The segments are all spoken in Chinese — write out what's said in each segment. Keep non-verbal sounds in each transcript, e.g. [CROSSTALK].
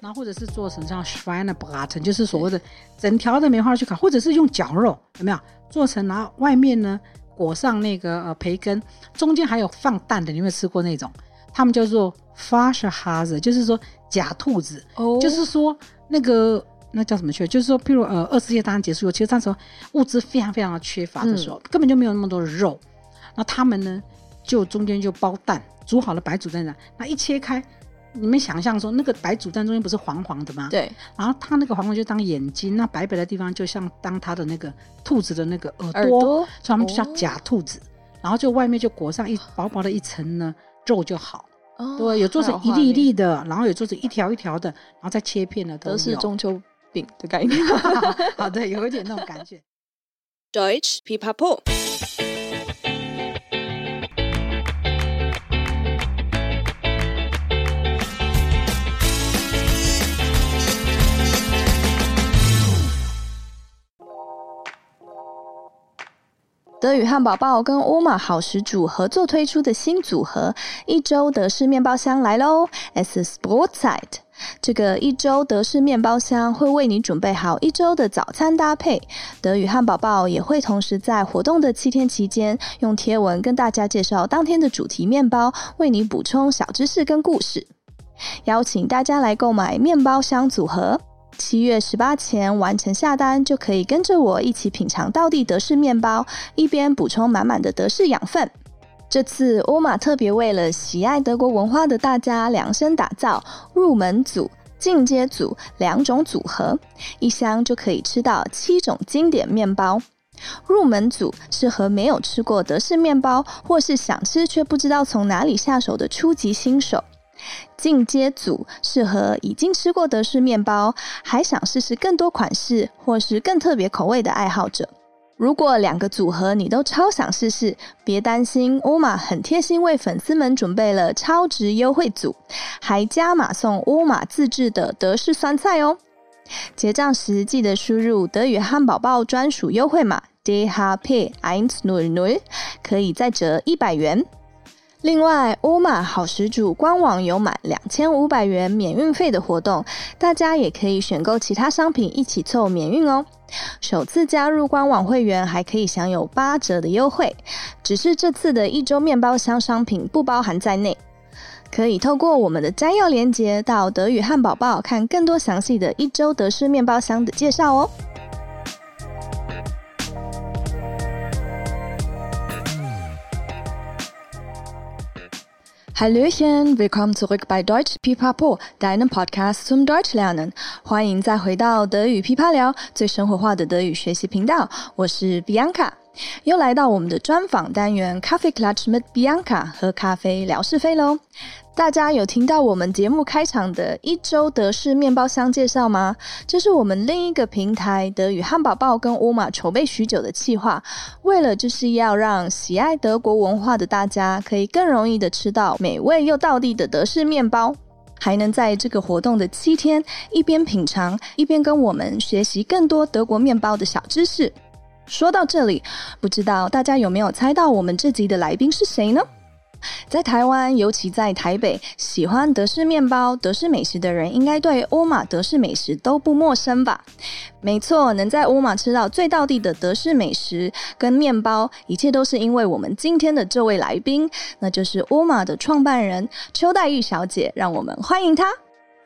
然后或者是做成像 Schweinebraten，就是所谓的整条的梅花去烤，或者是用绞肉，有没有做成？然后外面呢裹上那个呃培根，中间还有放蛋的，你有没有吃过那种？他们叫做 Flaschhase，就是说假兔子，哦，就是说那个那叫什么去？就是说，譬如呃二次世界大战结束后，其实那时候物资非常非常的缺乏的时候，嗯、根本就没有那么多的肉，那他们呢就中间就包蛋，煮好了白煮蛋的，那一切开。你们想象说，那个白煮蛋中间不是黄黄的吗？对。然后它那个黄黄就当眼睛，那白白的地方就像当它的那个兔子的那个耳朵，耳朵所以他们就叫假兔子。哦、然后就外面就裹上一薄薄的一层呢肉就好。哦。对，有做成一粒一粒的，然后有做成一条一条的，然后再切片的都，都是中秋饼的概念。[LAUGHS] 好的，有一点那种感觉。Deutsch Pipapo。德语汉堡包跟欧玛好食主合作推出的新组合——一周德式面包箱来喽！Es ist Brotzeit。这个一周德式面包箱会为你准备好一周的早餐搭配。德语汉堡包也会同时在活动的七天期间，用贴文跟大家介绍当天的主题面包，为你补充小知识跟故事。邀请大家来购买面包箱组合。七月十八前完成下单，就可以跟着我一起品尝道地德式面包，一边补充满满的德式养分。这次欧玛特别为了喜爱德国文化的大家量身打造入门组、进阶组两种组合，一箱就可以吃到七种经典面包。入门组适合没有吃过德式面包，或是想吃却不知道从哪里下手的初级新手。进阶组适合已经吃过德式面包，还想试试更多款式或是更特别口味的爱好者。如果两个组合你都超想试试，别担心，欧玛很贴心为粉丝们准备了超值优惠组，还加码送欧玛自制的德式酸菜哦。结账时记得输入德语汉堡包专属优惠码 DHP 100，可以再折一百元。另外，欧玛好食主官网有满两千五百元免运费的活动，大家也可以选购其他商品一起凑免运哦。首次加入官网会员还可以享有八折的优惠，只是这次的一周面包箱商品不包含在内。可以透过我们的摘要连接到德语汉堡包看更多详细的一周德式面包箱的介绍哦。Hallöchen, Welcome to Rick by Deutsch Pipapo, deinem Podcast zum Deutsch lernen。欢迎再回到德语噼啪聊，最生活化的德语学习频道。我是 Bianca，又来到我们的专访单元 Coffee Clutch mit Bianca，喝咖啡聊是非喽。大家有听到我们节目开场的一周德式面包箱介绍吗？这是我们另一个平台德语汉堡包跟欧玛筹备许久的企划，为了就是要让喜爱德国文化的大家可以更容易的吃到美味又道地的德式面包，还能在这个活动的七天一边品尝一边跟我们学习更多德国面包的小知识。说到这里，不知道大家有没有猜到我们这集的来宾是谁呢？在台湾，尤其在台北，喜欢德式面包、德式美食的人，应该对欧玛德式美食都不陌生吧？没错，能在欧玛吃到最道地的德式美食跟面包，一切都是因为我们今天的这位来宾，那就是欧玛的创办人邱黛玉小姐。让我们欢迎她。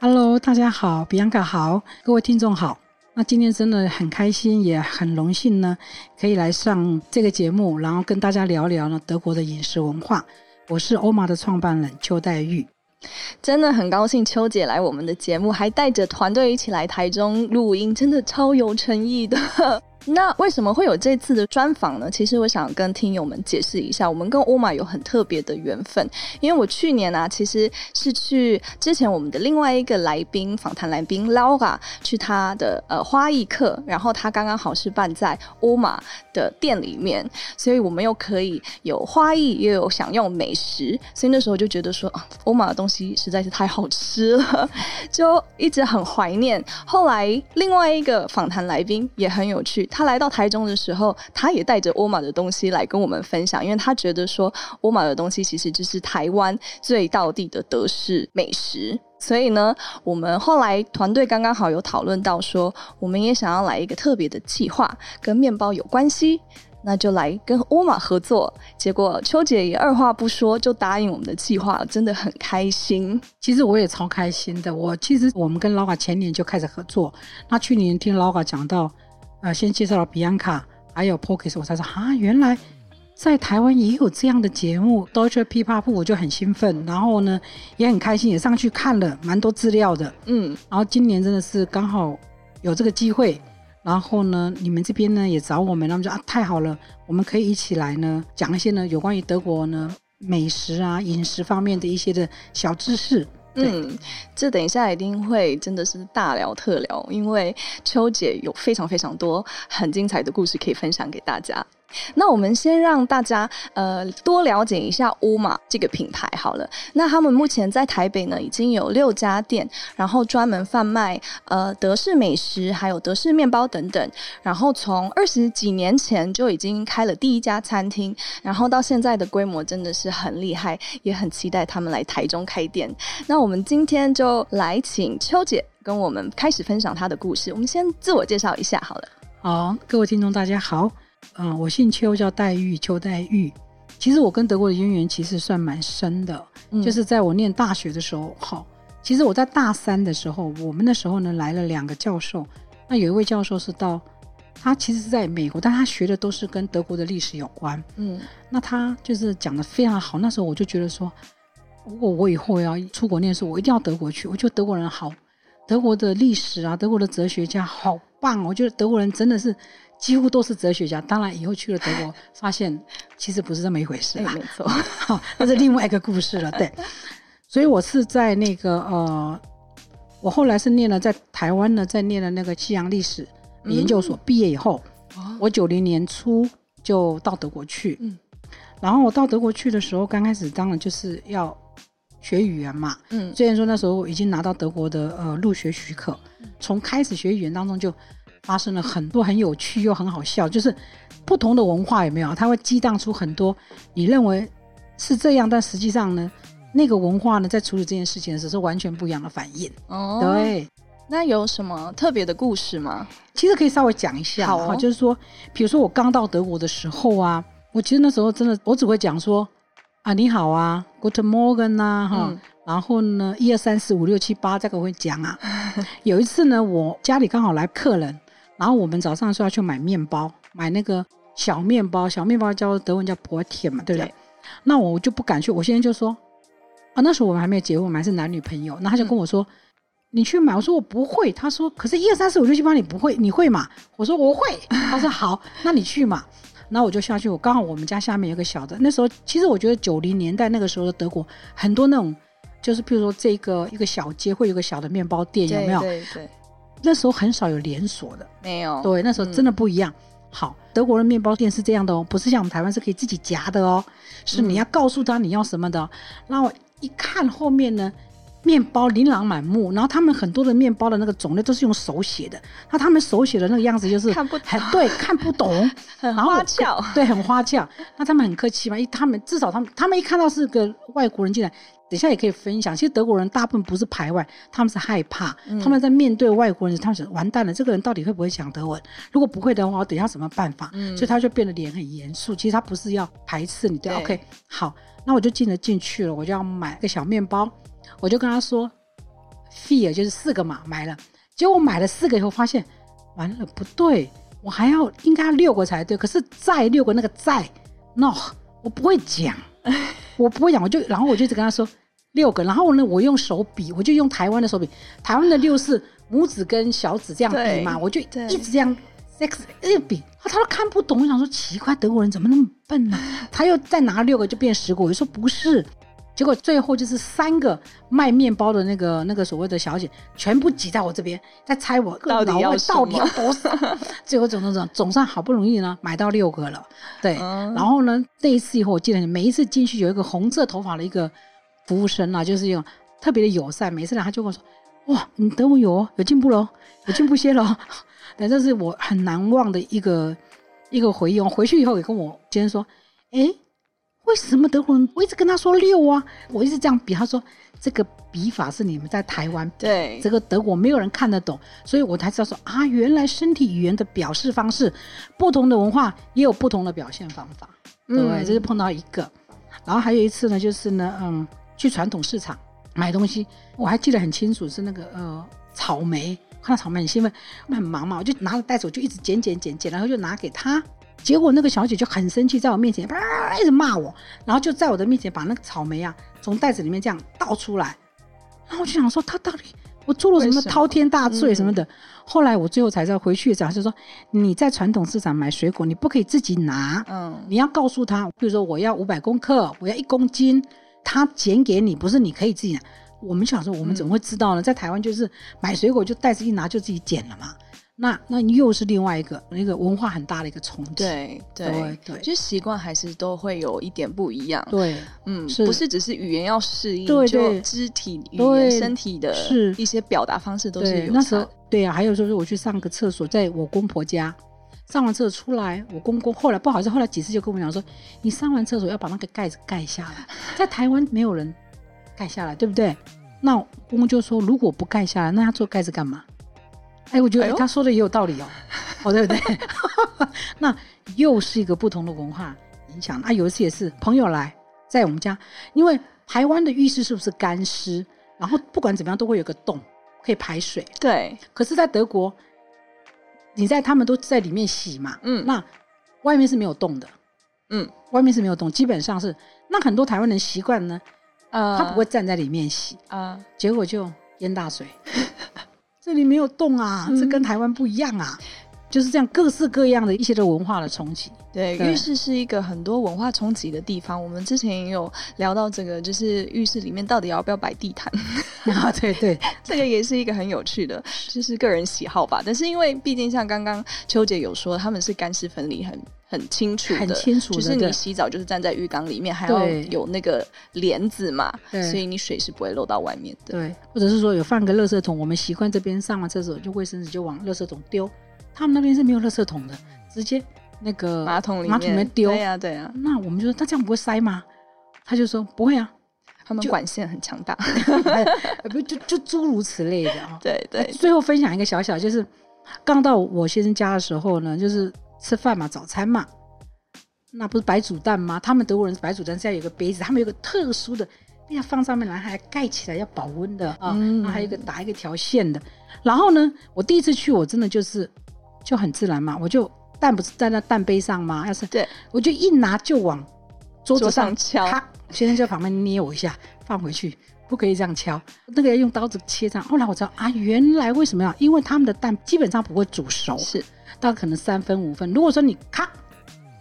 Hello，大家好，Bianca 好，各位听众好。那今天真的很开心，也很荣幸呢，可以来上这个节目，然后跟大家聊聊呢德国的饮食文化。我是欧玛的创办人邱黛玉，真的很高兴邱姐来我们的节目，还带着团队一起来台中录音，真的超有诚意的。那为什么会有这次的专访呢？其实我想跟听友们解释一下，我们跟欧玛有很特别的缘分。因为我去年啊，其实是去之前我们的另外一个来宾访谈来宾 Laura 去他的呃花艺课，然后他刚刚好是办在欧玛的店里面，所以我们又可以有花艺，又有享用美食，所以那时候就觉得说，啊，欧玛的东西实在是太好吃了，[LAUGHS] 就一直很怀念。后来另外一个访谈来宾也很有趣。他来到台中的时候，他也带着欧玛的东西来跟我们分享，因为他觉得说欧玛的东西其实就是台湾最道地的德式美食。所以呢，我们后来团队刚刚好有讨论到说，我们也想要来一个特别的计划，跟面包有关系。那就来跟欧玛合作，结果秋姐也二话不说就答应我们的计划，真的很开心。其实我也超开心的。我其实我们跟老卡前年就开始合作，那去年听老卡讲到，呃，先介绍了 Bianca，，还有 Pokis，我才说啊，原来在台湾也有这样的节目，Deutsche p i p a p 我就很兴奋，然后呢也很开心，也上去看了蛮多资料的，嗯，然后今年真的是刚好有这个机会。然后呢，你们这边呢也找我们，他们说啊，太好了，我们可以一起来呢讲一些呢有关于德国呢美食啊饮食方面的一些的小知识。嗯，这等一下一定会真的是大聊特聊，因为秋姐有非常非常多很精彩的故事可以分享给大家。那我们先让大家呃多了解一下乌玛这个品牌好了。那他们目前在台北呢已经有六家店，然后专门贩卖呃德式美食，还有德式面包等等。然后从二十几年前就已经开了第一家餐厅，然后到现在的规模真的是很厉害，也很期待他们来台中开店。那我们今天就来请秋姐跟我们开始分享她的故事。我们先自我介绍一下好了。好，各位听众大家好。嗯，我姓邱，叫黛玉，邱黛玉。其实我跟德国的渊源其实算蛮深的，嗯、就是在我念大学的时候，好，其实我在大三的时候，我们那时候呢来了两个教授，那有一位教授是到，他其实是在美国，但他学的都是跟德国的历史有关，嗯，那他就是讲的非常好。那时候我就觉得说，如果我以后要出国念书，我一定要德国去。我觉得德国人好，德国的历史啊，德国的哲学家好棒，我觉得德国人真的是。几乎都是哲学家，当然以后去了德国，发现其实不是这么一回事。没错，好，[LAUGHS] 那是另外一个故事了。对，所以我是在那个呃，我后来是念了在台湾呢，在念了那个西洋历史研究所，毕业以后，嗯、我九零年初就到德国去。嗯，然后我到德国去的时候，刚开始当然就是要学语言嘛。嗯，虽然说那时候已经拿到德国的呃入学许可，从开始学语言当中就。发生了很多很有趣又很好笑，就是不同的文化有没有？它会激荡出很多你认为是这样，但实际上呢，那个文化呢，在处理这件事情的时候是完全不一样的反应。哦，对，那有什么特别的故事吗？其实可以稍微讲一下，好、哦，就是说，比如说我刚到德国的时候啊，我其实那时候真的，我只会讲说啊，你好啊，Good Morgen 啊，哈、嗯，然后呢，一二三四五六七八，这个我会讲啊。[LAUGHS] 有一次呢，我家里刚好来客人。然后我们早上说要去买面包，买那个小面包，小面包叫德文叫 Brötchen 嘛，对不对？对，那我就不敢去。我现在就说啊，那时候我们还没有结婚，我们还是男女朋友。那他就跟我说，嗯、你去买。我说我不会。他说，可是一二三四五六七八你不会，你会吗？我说我会。他说好，那你去嘛。那我就下去。我刚好我们家下面有个小的，那时候其实我觉得九零年代那个时候的德国很多那种，就是譬如说这个一个小街会有个小的面包店，有没有？对对。对那时候很少有连锁的，没有。对，那时候真的不一样。嗯、好，德国的面包店是这样的哦，不是像我们台湾是可以自己夹的哦，是你要告诉他你要什么的。嗯、然后一看后面呢，面包琳琅满目，然后他们很多的面包的那个种类都是用手写的，那他们手写的那个样子就是看不很对，看不懂，[LAUGHS] 很花俏，对，很花俏。那他们很客气嘛，一他们至少他们他们一看到是个外国人进来。等下也可以分享，其实德国人大部分不是排外，他们是害怕。嗯、他们在面对外国人，他们想完蛋了，这个人到底会不会讲德文？如果不会的话，我等一下什么办法？嗯、所以他就变得脸很严肃。其实他不是要排斥你，对，对，OK，好，那我就进了进去了，我就要买个小面包，我就跟他说，fear 就是四个嘛，买了。结果我买了四个以后，发现完了不对，我还要应该要六个才对。可是再六个那个再，no，我不会讲。我不会讲，我就然后我就一直跟他说六个，然后呢，我用手比，我就用台湾的手比，台湾的六是拇指跟小指这样比嘛，我就一直这样 six 一比，他他都看不懂，我想说奇怪，德国人怎么那么笨呢？[LAUGHS] 他又再拿六个就变十个，我就说不是。结果最后就是三个卖面包的那个那个所谓的小姐，全部挤在我这边，在猜我到底要到底要多少。[LAUGHS] 最后总总总总算好不容易呢买到六个了，对。嗯、然后呢那一次以后，我记得每一次进去有一个红色头发的一个服务生啊，就是用特别的友善，每次来他就跟我说哇，你德文有有进步喽，有进步些喽。[LAUGHS] 但这是我很难忘的一个一个回忆。我回去以后也跟我先生说，哎。为什么德国人？我一直跟他说六啊，我一直这样比。他说这个笔法是你们在台湾，对这个德国没有人看得懂，所以我才知道说啊，原来身体语言的表示方式，不同的文化也有不同的表现方法。对，嗯、这是碰到一个。然后还有一次呢，就是呢，嗯，去传统市场买东西，我还记得很清楚，是那个呃草莓，看到草莓很兴奋，我很忙嘛，我就拿着袋子，我就一直捡捡捡捡，然后就拿给他。结果那个小姐就很生气，在我面前叭一直骂我，然后就在我的面前把那个草莓啊从袋子里面这样倒出来，然后我就想说她到底我做了什么滔天大罪什么的。嗯、后来我最后才知道，回去讲就是说你在传统市场买水果，你不可以自己拿，嗯，你要告诉他，比如说我要五百公克，我要一公斤，他捡给你，不是你可以自己拿。我们想说，我们怎么会知道呢？嗯、在台湾就是买水果就袋子一拿就自己捡了嘛。那那又是另外一个那个文化很大的一个冲击，对对。对，就习惯还是都会有一点不一样，对，嗯，不是只是语言要适应，对，就肢体语言、身体的一些表达方式都是有差。那时候对啊，还有就是我去上个厕所，在我公婆家上完厕所出来，我公公后来不好意思，后来几次就跟我讲说，你上完厕所要把那个盖子盖下来，[LAUGHS] 在台湾没有人盖下来，对不对？那公公就说，如果不盖下来，那他做盖子干嘛？哎，我觉得他说的也有道理哦，[LAUGHS] 哦，对不对？[LAUGHS] 那又是一个不同的文化影响啊。有一次也是朋友来在我们家，因为台湾的浴室是不是干湿？然后不管怎么样都会有个洞可以排水。对。可是，在德国，你在他们都在里面洗嘛，嗯，那外面是没有动的，嗯，外面是没有动，基本上是那很多台湾人习惯呢，呃，他不会站在里面洗啊，呃、结果就淹大水。[LAUGHS] [LAUGHS] 这里没有动啊，这跟台湾不一样啊，嗯、就是这样各式各样的一些的文化的冲击。对，对浴室是一个很多文化冲击的地方。我们之前也有聊到这个，就是浴室里面到底要不要摆地毯 [LAUGHS] 啊？对对，这个也是一个很有趣的，就是个人喜好吧。但是因为毕竟像刚刚秋姐有说，他们是干湿分离很。很清楚的，很清楚的，就是你洗澡就是站在浴缸里面，还要有那个帘子嘛，所以你水是不会漏到外面的。对，或者是说有放个垃圾桶，我们习惯这边上完厕所就卫生纸就往垃圾桶丢，他们那边是没有垃圾桶的，直接那个马桶里马桶里面丢。对呀、啊，对呀、啊。那我们就说他这样不会塞吗？他就说不会啊，他们管线很强大，[LAUGHS] 不就就诸如此类的啊。[LAUGHS] 对对。最后分享一个小小，就是刚到我先生家的时候呢，就是。吃饭嘛，早餐嘛，那不是白煮蛋吗？他们德国人是白煮蛋，现在有个杯子，他们有个特殊的，要放上面来还盖起来要保温的啊，嗯、然后还有一个打一个条线的。然后呢，我第一次去，我真的就是就很自然嘛，我就蛋不是在那蛋杯上吗？要是对，我就一拿就往桌子上，上敲，先生就在旁边捏我一下，放回去，不可以这样敲，那个要用刀子切上。后来我知道啊，原来为什么呀？因为他们的蛋基本上不会煮熟，是。到可能三分五分，如果说你咔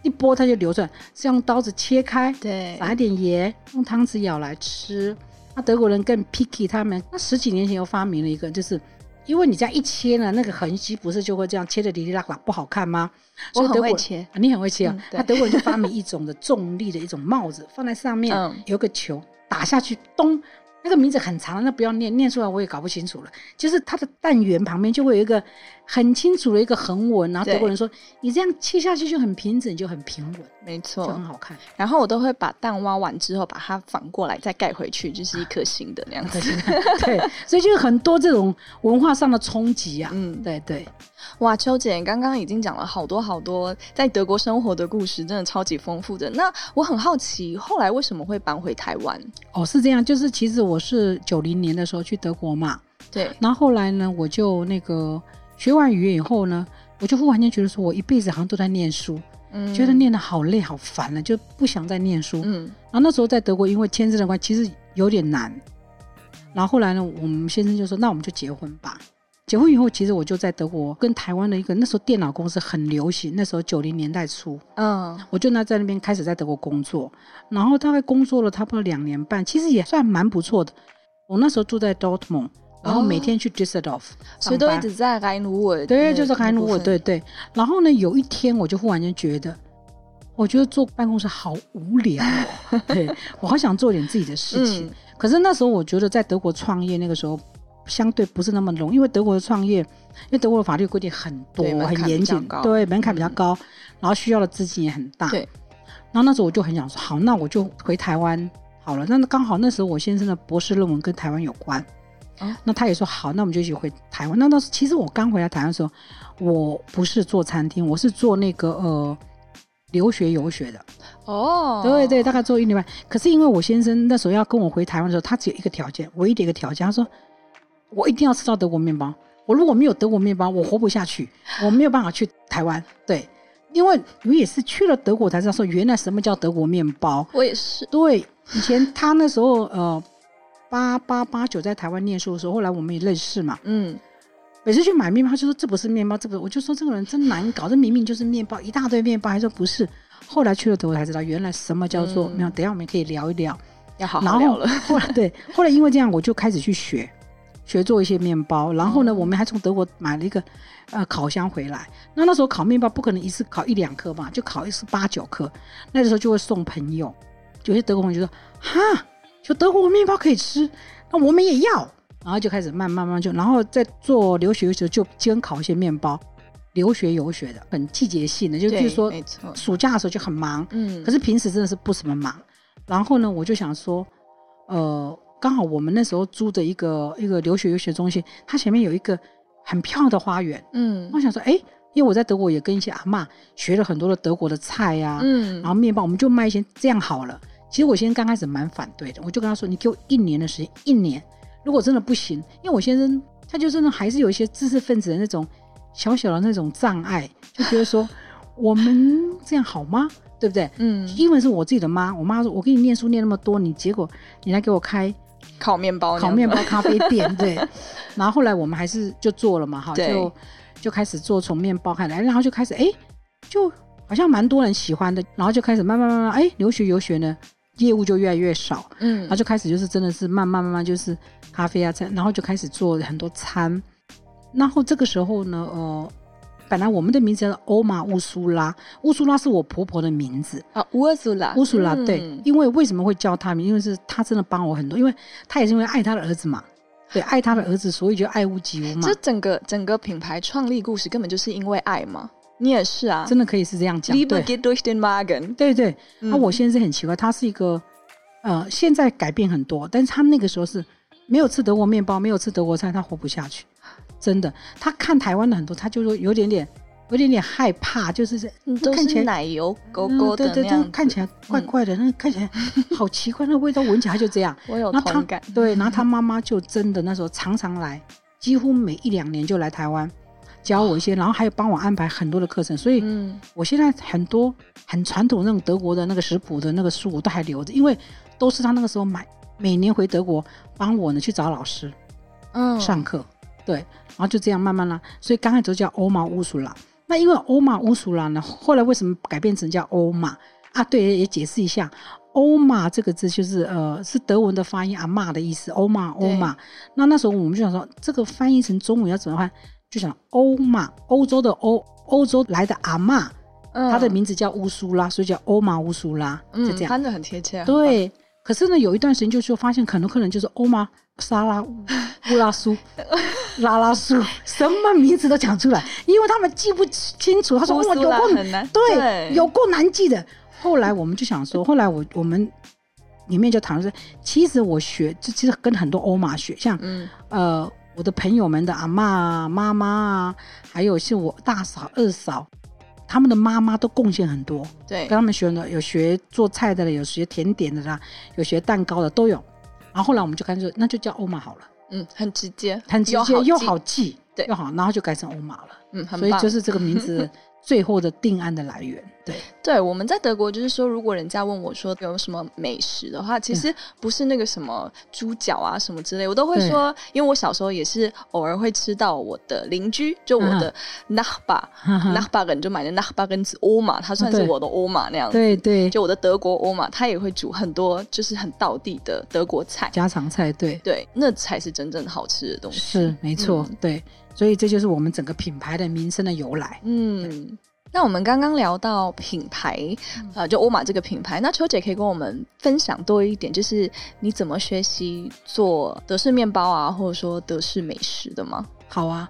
一剥，它就流出来，是用刀子切开，对，撒一点盐，用汤匙舀来吃。那德国人更 picky，他们那十几年前又发明了一个，就是因为你这样一切呢，那个痕迹不是就会这样切的哩哩啦啦不好看吗？我很会切，啊、你很会切啊。那、嗯、德国人就发明一种的重力的一种帽子，放在上面，嗯、有个球打下去，咚。那个名字很长，那不要念，念出来我也搞不清楚了。就是它的蛋圆旁边就会有一个很清楚的一个横纹，然后德国人说你这样切下去就很平整，就很平稳，没错，就很好看。然后我都会把蛋挖完之后把它反过来再盖回去，就是一颗新的那样子。[LAUGHS] 对，所以就是很多这种文化上的冲击啊。嗯，对对。哇，秋姐刚刚已经讲了好多好多在德国生活的故事，真的超级丰富的。那我很好奇，后来为什么会搬回台湾？哦，是这样，就是其实我是九零年的时候去德国嘛，对。然后后来呢，我就那个学完语言以后呢，我就忽然间觉得说，我一辈子好像都在念书，嗯，觉得念的好累好烦了，就不想再念书，嗯。然后那时候在德国，因为签证的关系，其实有点难。然后后来呢，我们先生就说，那我们就结婚吧。结婚以后，其实我就在德国跟台湾的一个那时候电脑公司很流行，那时候九零年代初，嗯，我就那在那边开始在德国工作，然后大概工作了差不多两年半，其实也算蛮不错的。我那时候住在 Dortmund，然后每天去 Düsseldorf，所以都一直在海努尔，对，就是海努尔，对对。然后呢，有一天我就忽然间觉得，我觉得坐办公室好无聊，[LAUGHS] 对，我好想做点自己的事情。嗯、可是那时候我觉得在德国创业那个时候。相对不是那么容易，因为德国的创业，因为德国的法律规定很多，很严谨，对，门槛比较高，嗯、然后需要的资金也很大。对。然后那时候我就很想说，好，那我就回台湾好了。那刚好那时候我先生的博士论文跟台湾有关，哦、那他也说好，那我们就一起回台湾。那当时其实我刚回来台湾的时候，我不是做餐厅，我是做那个呃留学游学的。哦，对对，大概做一年半。可是因为我先生那时候要跟我回台湾的时候，他只有一个条件，唯一的一个条件，他说我一定要吃到德国面包。我如果没有德国面包，我活不下去，我没有办法去台湾。对。因为我也是去了德国才知道说，原来什么叫德国面包。我也是。对，以前他那时候呃，八八八九在台湾念书的时候，后来我们也认识嘛。嗯。每次去买面包，他就说这不是面包，这不是，我就说这个人真难搞，这明明就是面包，一大堆面包，还说不是。后来去了德国才知道，原来什么叫做没有。等一下我们可以聊一聊，要好好聊了。然 [LAUGHS] 后后来对，后来因为这样，我就开始去学。学做一些面包，然后呢，我们还从德国买了一个呃烤箱回来。那那时候烤面包不可能一次烤一两颗嘛，就烤一次八九颗。那个时候就会送朋友，有些德国朋友就说：“哈，就德国面包可以吃，那我们也要。”然后就开始慢慢慢就，然后在做留学的时候就兼烤一些面包。留学游学的很季节性的，就比如说暑假的时候就很忙，嗯，可是平时真的是不怎么忙。然后呢，我就想说，呃。刚好我们那时候租的一个一个留学游学中心，它前面有一个很漂亮的花园。嗯，我想说，哎，因为我在德国也跟一些阿嬷学了很多的德国的菜呀、啊，嗯，然后面包，我们就卖一些这样好了。其实我先生刚开始蛮反对的，我就跟他说，你给我一年的时间，一年，如果真的不行，因为我先生他就是那还是有一些知识分子的那种小小的那种障碍，就觉得说我们这样好吗？对不对？嗯，因为是我自己的妈，我妈说，我给你念书念那么多，你结果你来给我开。烤面包，烤面包咖啡店，对。[LAUGHS] 然后后来我们还是就做了嘛，哈，就就开始做从面包开来，然后就开始哎，就好像蛮多人喜欢的，然后就开始慢慢慢慢哎，留学游学呢，业务就越来越少，嗯，然后就开始就是真的是慢慢慢慢就是咖啡啊餐，然后就开始做很多餐，然后这个时候呢，呃。本来我们的名字叫欧玛乌苏拉，乌苏拉是我婆婆的名字啊，乌苏拉，乌苏拉，对，因为为什么会叫她名？因为是她真的帮我很多，因为她也是因为爱她的儿子嘛，对，爱她的儿子，所以就爱屋及乌嘛。这整个整个品牌创立故事根本就是因为爱嘛，你也是啊，真的可以是这样讲。Liebe geht durch den Magen，对对。那我现在是很奇怪，他是一个呃，现在改变很多，但是他那个时候是没有吃德国面包，没有吃德国菜，他活不下去。真的，他看台湾的很多，他就说有点点，有点点害怕，就是看起来奶油勾勾的看起来怪怪的，嗯、那看起来好奇怪，那味道闻起来就这样。[LAUGHS] 我有同感。对，然后他妈妈就真的那时候常常来，几乎每一两年就来台湾教我一些，然后还有帮我安排很多的课程。所以，我现在很多很传统那种德国的那个食谱的那个书我都还留着，因为都是他那个时候买，每年回德国帮我呢去找老师，嗯，上课。对，然后就这样慢慢啦，所以刚开始就叫欧玛乌苏拉。那因为欧玛乌苏拉呢，后来为什么改变成叫欧玛啊？对，也解释一下，欧玛这个字就是呃是德文的发音，阿嬷的意思。欧玛欧玛。那那时候我们就想说，这个翻译成中文要怎么翻？就想欧玛，欧洲的欧，欧洲来的阿嬷，她、嗯、的名字叫乌苏拉，所以叫欧玛乌苏拉，就这样。翻的很贴切。对。可是呢，有一段时间就是说，发现很多客人就是欧玛沙拉 [LAUGHS] 乌拉苏拉拉苏，什么名字都讲出来，因为他们记不清楚。他说：“我，有过难，对，对有过难记的。”后来我们就想说，[LAUGHS] 后来我我们里面就谈说，其实我学，就其实跟很多欧玛学，像、嗯、呃我的朋友们的阿嬷啊、妈妈啊，还有是我大嫂、二嫂。他们的妈妈都贡献很多，对，跟他们学的有学做菜的，有学甜点的啦，有学蛋糕的都有。然后后来我们就干脆那就叫欧玛好了，嗯，很直接，很直接又好记，对，又好，然后就改成欧玛了，嗯，很，所以就是这个名字。最后的定案的来源，对。对，我们在德国就是说，如果人家问我说有什么美食的话，其实不是那个什么猪脚啊什么之类，我都会说，因为我小时候也是偶尔会吃到我的邻居，就我的 Nachbar，Nachbar 人就买的 Nachbar 跟欧玛，他算是我的欧玛那样子，对对，就我的德国欧玛，他也会煮很多就是很道地的德国菜，家常菜，对。对，那才是真正好吃的东西，是没错，对。所以这就是我们整个品牌的名声的由来。嗯，那我们刚刚聊到品牌，嗯、呃，就欧玛这个品牌，那秋姐可以跟我们分享多一点，就是你怎么学习做德式面包啊，或者说德式美食的吗？好啊，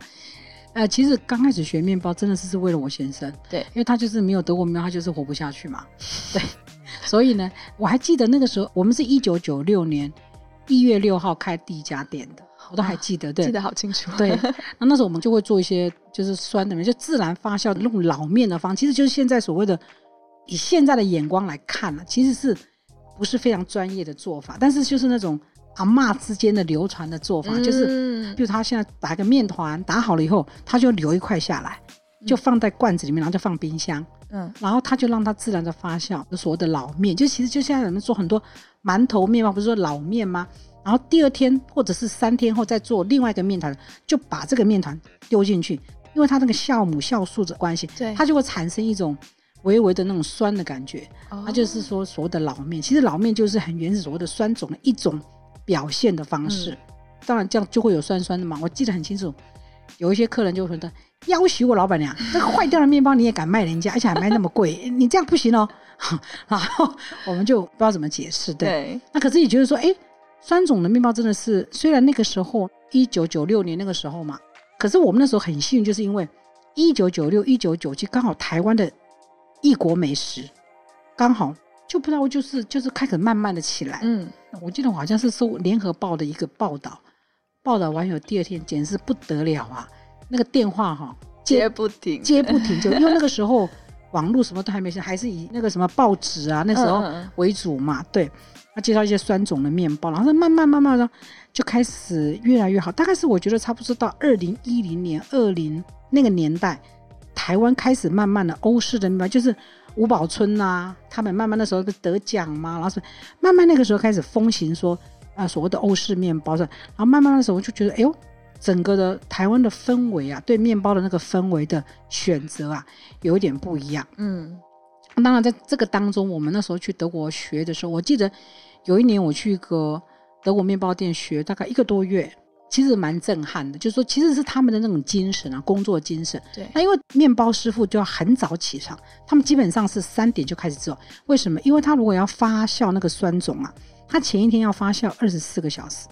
呃，其实刚开始学面包真的是是为了我先生，对，因为他就是没有德国面包，他就是活不下去嘛，[LAUGHS] 对，所以呢，我还记得那个时候，我们是一九九六年一月六号开第一家店的。我都还记得，对，记得好清楚。对，[LAUGHS] 那那时候我们就会做一些就是酸的面，就自然发酵的那种老面的方，其实就是现在所谓的以现在的眼光来看呢，其实是不是非常专业的做法，但是就是那种阿嬷之间的流传的做法，嗯、就是，比如他现在打一个面团，打好了以后，他就留一块下来，就放在罐子里面，然后就放冰箱，嗯，然后他就让它自然的发酵，就所谓的老面，就其实就现在人们做很多馒头面嘛，不是说老面吗？然后第二天或者是三天后再做另外一个面团，就把这个面团丢进去，因为它那个酵母酵素的关系，对，它就会产生一种微微的那种酸的感觉。它就是说所谓的老面，其实老面就是很原始所谓的酸种的一种表现的方式。当然这样就会有酸酸的嘛。我记得很清楚，有一些客人就会说：“要挟我老板娘，这个坏掉的面包你也敢卖人家，而且还卖那么贵，你这样不行哦。[LAUGHS] ”然后我们就不知道怎么解释。对，对那可是也觉得说，哎。酸种的面包真的是，虽然那个时候一九九六年那个时候嘛，可是我们那时候很幸运，就是因为一九九六、一九九七刚好台湾的异国美食刚好就不知道就是就是开始慢慢的起来。嗯，我记得我好像是受联合报的一个报道，报道完以后第二天简直是不得了啊，那个电话哈接，接不停，接不停，就因为那个时候网络什么都还没，还是以那个什么报纸啊那时候为主嘛，对。他介绍一些酸种的面包，然后慢慢慢慢的就开始越来越好。大概是我觉得差不多到二零一零年、二零那个年代，台湾开始慢慢的欧式的面包，就是吴宝春呐、啊，他们慢慢的时候得奖嘛，然后是慢慢那个时候开始风行说啊所谓的欧式面包是，然后慢慢的时候我就觉得，哎呦，整个的台湾的氛围啊，对面包的那个氛围的选择啊，有一点不一样，嗯。当然，在这个当中，我们那时候去德国学的时候，我记得有一年我去一个德国面包店学，大概一个多月，其实蛮震撼的。就是说，其实是他们的那种精神啊，工作精神。对。那因为面包师傅就要很早起床，他们基本上是三点就开始做。为什么？因为他如果要发酵那个酸种啊，他前一天要发酵二十四个小时。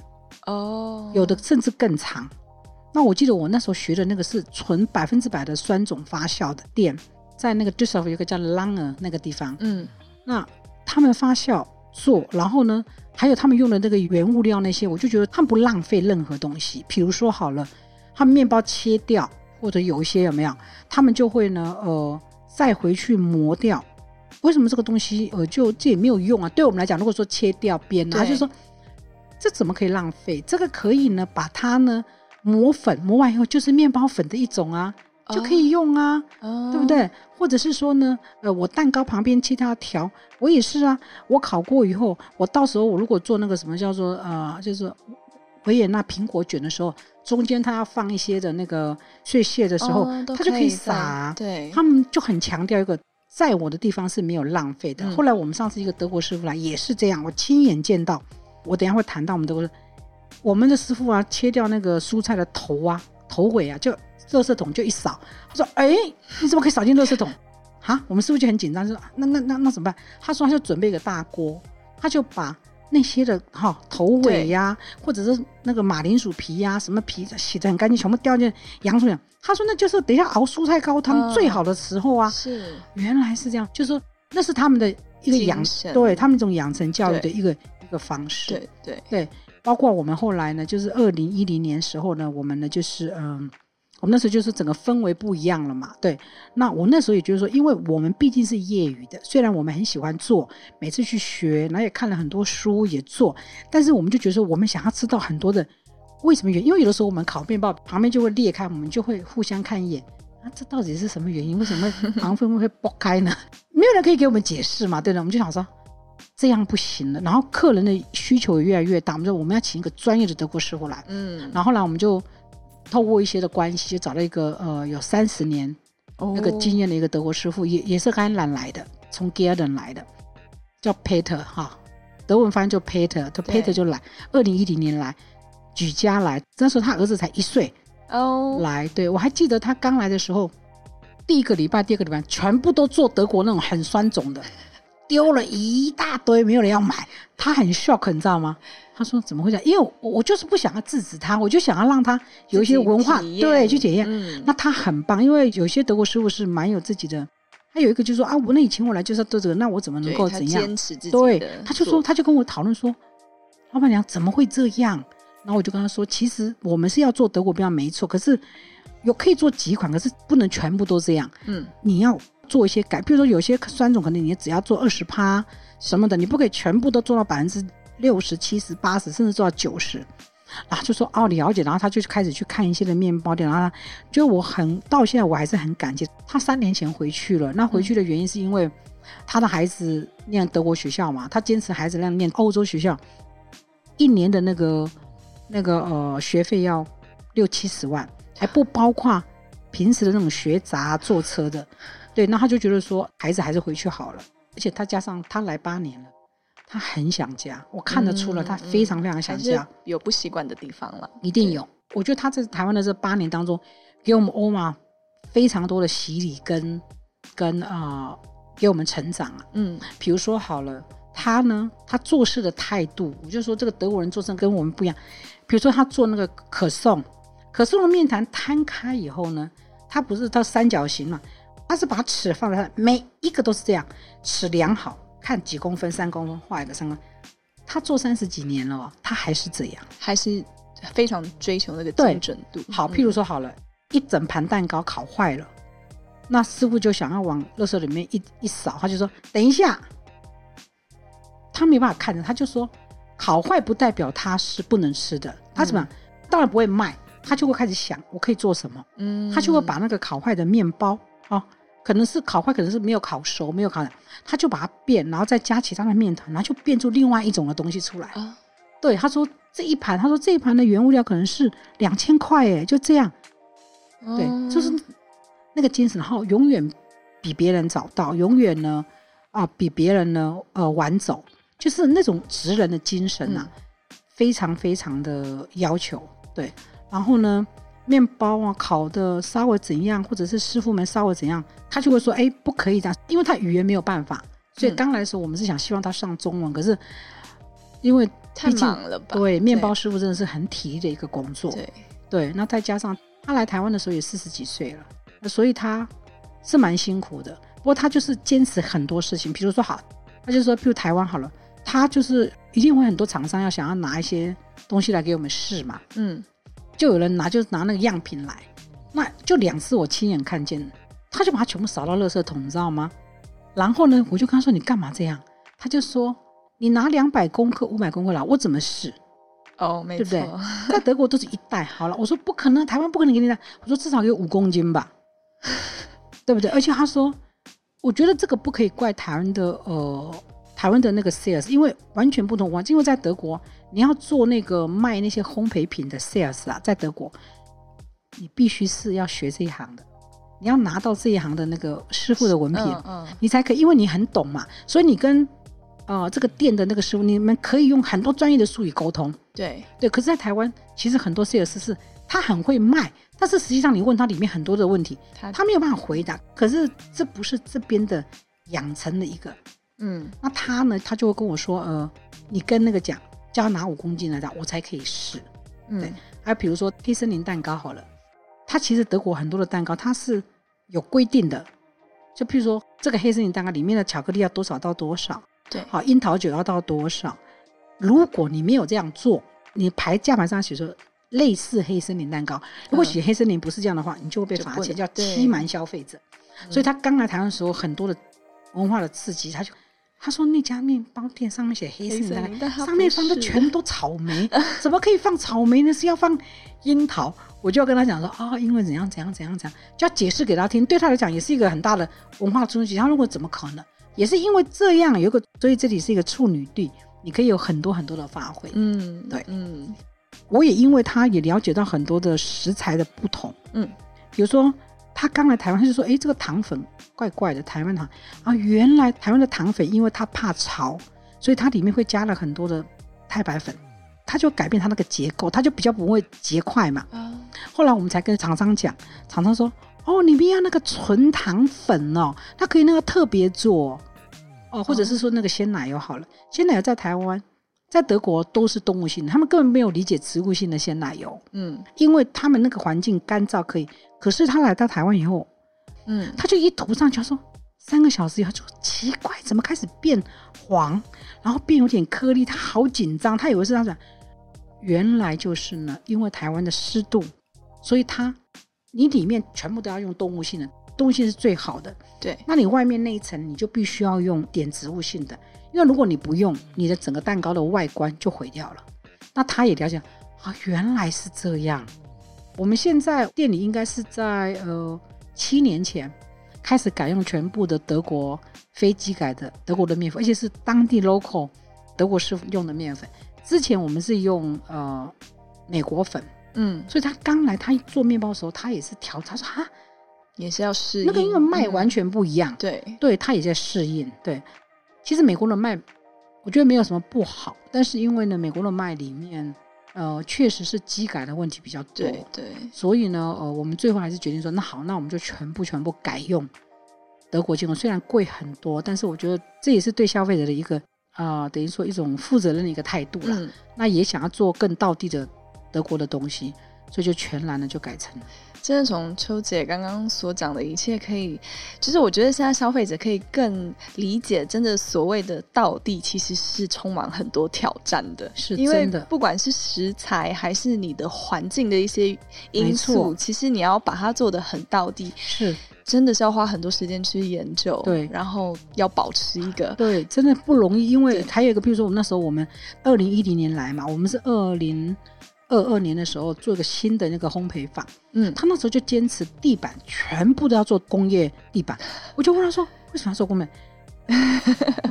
哦。有的甚至更长。那我记得我那时候学的那个是纯百分之百的酸种发酵的店。在那个 Düsseldorf 有个叫 Langer 那个地方，嗯，那他们发酵做，然后呢，还有他们用的那个原物料那些，我就觉得他们不浪费任何东西。比如说好了，他们面包切掉，或者有一些有没有，他们就会呢，呃，再回去磨掉。为什么这个东西呃就这也没有用啊？对我们来讲，如果说切掉边呢，他就说这怎么可以浪费？这个可以呢，把它呢磨粉，磨完以后就是面包粉的一种啊。就可以用啊，oh. 对不对？或者是说呢，呃，我蛋糕旁边切它条，我也是啊。我烤过以后，我到时候我如果做那个什么叫做呃，就是维也纳苹果卷的时候，中间它要放一些的那个碎屑的时候，oh, 它就可以撒。对，他们就很强调一个，在我的地方是没有浪费的。嗯、后来我们上次一个德国师傅来也是这样，我亲眼见到。我等一下会谈到我们德国，我们的师傅啊，切掉那个蔬菜的头啊、头尾啊，就。垃圾桶就一扫，他说：“哎，你怎么可以扫进垃圾桶？啊，我们师傅就很紧张，就说：那那那那怎么办？他说他就准备一个大锅，他就把那些的哈、哦、头尾呀、啊，或者是那个马铃薯皮呀、啊，什么皮洗得很干净，全部掉进洋葱里。他说那就是等一下熬蔬菜高汤最好的时候啊。是，原来是这样，就是说那是他们的一个养，对他们一种养成教育的一个一个方式。对对对，包括我们后来呢，就是二零一零年时候呢，我们呢就是嗯。”我们那时候就是整个氛围不一样了嘛，对。那我那时候也觉得说，因为我们毕竟是业余的，虽然我们很喜欢做，每次去学，然后也看了很多书也做，但是我们就觉得说，我们想要知道很多的为什么原因，因为有的时候我们烤面包旁边就会裂开，我们就会互相看一眼，啊，这到底是什么原因？为什么 [LAUGHS] 旁边会爆开呢？[LAUGHS] 没有人可以给我们解释嘛，对的。我们就想说这样不行了，然后客人的需求也越来越大，我们说我们要请一个专业的德国师傅来，嗯，然后后来我们就。透过一些的关系，就找了一个呃有三十年那个经验的一个德国师傅，也也是甘兰来的，从 Garden 来的，叫 Peter 哈，德文翻译就 Peter，他 Peter 就来，二零一零年来举家来，那时候他儿子才一岁哦，来，对我还记得他刚来的时候，第一个礼拜、第二个礼拜全部都做德国那种很酸种的，丢了一大堆，没有人要买。他很 shock，你知道吗？他说怎么会这样？因为我我就是不想要制止他，我就想要让他有一些文化对去检验。嗯、那他很棒，因为有些德国师傅是蛮有自己的。他有一个就说啊，我那你请我来就是要做这个，那我怎么能够怎样？坚持自己对，他就说他就跟我讨论说，老板娘怎么会这样？然后我就跟他说，其实我们是要做德国标没错，可是有可以做几款，可是不能全部都这样。嗯，你要做一些改，比如说有些酸种可能你只要做二十趴什么的，你不可以全部都做到百分之六十、七十、八十，甚至做到九十。然后就说哦，了解。然后他就开始去看一些的面包店。然后他就我很到现在我还是很感激他。三年前回去了，那回去的原因是因为他的孩子念德国学校嘛，他坚持孩子让念欧洲学校，一年的那个那个呃学费要六七十万，还不包括平时的那种学杂坐车的。对，那他就觉得说孩子还是回去好了，而且他加上他来八年了。他很想家，我看得出了，他非常非常想家。嗯、有不习惯的地方了，一定有。我觉得他在台湾的这八年当中，给我们欧玛非常多的洗礼跟跟啊、呃，给我们成长啊。嗯，比如说好了，他呢，他做事的态度，我就说这个德国人做事跟我们不一样。比如说他做那个可颂，可颂的面团摊开以后呢，它不是它三角形嘛，他是把尺放在它，每一个都是这样，尺量好。看几公分，三公分画一个三公分，他做三十几年了，他还是这样，还是非常追求那个精准度。好，譬如说好了，嗯、一整盘蛋糕烤坏了，那师傅就想要往垃圾里面一一扫，他就说等一下，他没办法看着，他就说烤坏不代表它是不能吃的，他怎么当然不会卖，他就会开始想我可以做什么，嗯，他就会把那个烤坏的面包啊。哦可能是烤坏，可能是没有烤熟，没有烤，他就把它变，然后再加其他的面团，然后就变出另外一种的东西出来。啊，对，他说这一盘，他说这一盘的原物料可能是两千块，哎，就这样。对，就是那个精神，然后永远比别人早到，永远呢啊比别人呢呃晚走，就是那种职人的精神啊，嗯、非常非常的要求。对，然后呢。面包啊，烤的稍微怎样，或者是师傅们稍微怎样，他就会说：“哎，不可以这样，因为他语言没有办法。”所以刚来的时候，我们是想希望他上中文，嗯、可是因为太忙了吧？对，面包师傅真的是很体力的一个工作。对对，那再加上他来台湾的时候也四十几岁了，所以他是蛮辛苦的。不过他就是坚持很多事情，比如说好，他就说，比如台湾好了，他就是一定会很多厂商要想要拿一些东西来给我们试嘛，嗯。就有人拿，就拿那个样品来，那就两次我亲眼看见，他就把它全部扫到垃圾桶，你知道吗？然后呢，我就跟他说：“你干嘛这样？”他就说：“你拿两百公克、五百公克来，我怎么试？”哦，没错，对不对？在德国都是一袋。好了，我说不可能，台湾不可能给你带。我说至少有五公斤吧，[LAUGHS] 对不对？而且他说，我觉得这个不可以怪台湾的呃。台湾的那个 sales，因为完全不同，因为在德国，你要做那个卖那些烘焙品的 sales 啊，在德国，你必须是要学这一行的，你要拿到这一行的那个师傅的文凭，嗯嗯、你才可以，因为你很懂嘛，所以你跟呃这个店的那个师傅，你们可以用很多专业的术语沟通。对对，可是，在台湾，其实很多 sales 是他很会卖，但是实际上你问他里面很多的问题，他他没有办法回答。可是这不是这边的养成的一个。嗯，那他呢？他就会跟我说，呃，你跟那个讲，叫他拿五公斤来的，我才可以试。嗯，对。还有比如说黑森林蛋糕好了，它其实德国很多的蛋糕它是有规定的，就譬如说这个黑森林蛋糕里面的巧克力要多少到多少，对，好，樱桃酒要到多少。如果你没有这样做，你牌价牌上写说类似黑森林蛋糕，如果写黑森林不是这样的话，你就会被罚钱，叫欺瞒消费者。所以他刚来台湾的时候，很多的文化的刺激，他就。他说那家面包店上面写黑森林，上面放的全都草莓，[LAUGHS] 怎么可以放草莓呢？是要放樱桃。我就要跟他讲说啊、哦，因为怎样怎样怎样怎样，就要解释给他听。对他来讲也是一个很大的文化冲击。他如果怎么可能？也是因为这样有个，所以这里是一个处女地，你可以有很多很多的发挥。嗯，对，嗯，我也因为他也了解到很多的食材的不同。嗯，比如说。他刚来台湾，他就说：“哎，这个糖粉怪怪的，台湾糖啊，原来台湾的糖粉，因为它怕潮，所以它里面会加了很多的太白粉，它就改变它那个结构，它就比较不会结块嘛。后来我们才跟厂商讲，厂商说：哦，你们要那个纯糖粉哦，它可以那个特别做哦，或者是说那个鲜奶油好了，鲜奶油在台湾。在德国都是动物性的，他们根本没有理解植物性的鲜奶油。嗯，因为他们那个环境干燥可以，可是他来到台湾以后，嗯，他就一涂上去，他说三个小时以后就奇怪，怎么开始变黄，然后变有点颗粒，他好紧张，他以为是他讲，原来就是呢，因为台湾的湿度，所以它你里面全部都要用动物性的，动物性是最好的。对，那你外面那一层你就必须要用点植物性的。因为如果你不用，你的整个蛋糕的外观就毁掉了。那他也了解啊，原来是这样。我们现在店里应该是在呃七年前开始改用全部的德国飞机改的德国的面粉，而且是当地 local 德国师傅用的面粉。之前我们是用呃美国粉，嗯，所以他刚来他做面包的时候，他也是调，他说哈，也是要适应。那个因为麦完全不一样，嗯、对对，他也在适应，对。其实美国的麦，我觉得没有什么不好，但是因为呢，美国的麦里面，呃，确实是机改的问题比较多，对对，所以呢，呃，我们最后还是决定说，那好，那我们就全部全部改用德国进口，虽然贵很多，但是我觉得这也是对消费者的一个啊、呃，等于说一种负责任的一个态度了。嗯、那也想要做更道地的德国的东西，所以就全然的就改成。真的从秋姐刚刚所讲的一切，可以，就是我觉得现在消费者可以更理解，真的所谓的道地其实是充满很多挑战的，是真的。不管是食材还是你的环境的一些因素，其实你要把它做的很道地，是真的是要花很多时间去研究，对，然后要保持一个，对，真的不容易。因为还有一个，比如说我们那时候我们二零一零年来嘛，我们是二零。二二年的时候做一个新的那个烘焙坊，嗯，他那时候就坚持地板全部都要做工业地板，我就问他说，为什么要做工业？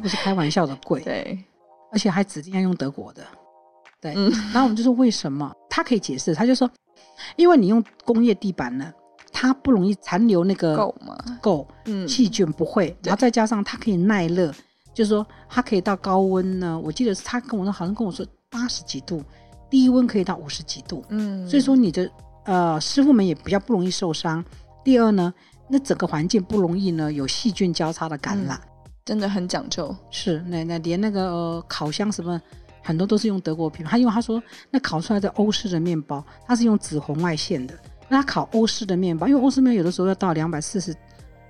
不是开玩笑的贵，[LAUGHS] 对，而且还指定要用德国的，对，嗯，然后我们就说为什么？他可以解释，他就说，因为你用工业地板呢，它不容易残留那个垢嘛，垢，嗯，细菌不会，然后再加上它可以耐热，就是说它可以到高温呢，我记得是他跟我说，好像跟我说八十几度。低温可以到五十几度，嗯，所以说你的呃师傅们也比较不容易受伤。第二呢，那整个环境不容易呢有细菌交叉的感染，嗯、真的很讲究。是，那那连那个、呃、烤箱什么很多都是用德国品牌。他因为他说那烤出来的欧式的面包，它是用紫红外线的。那他烤欧式的面包，因为欧式面有的时候要到两百四十。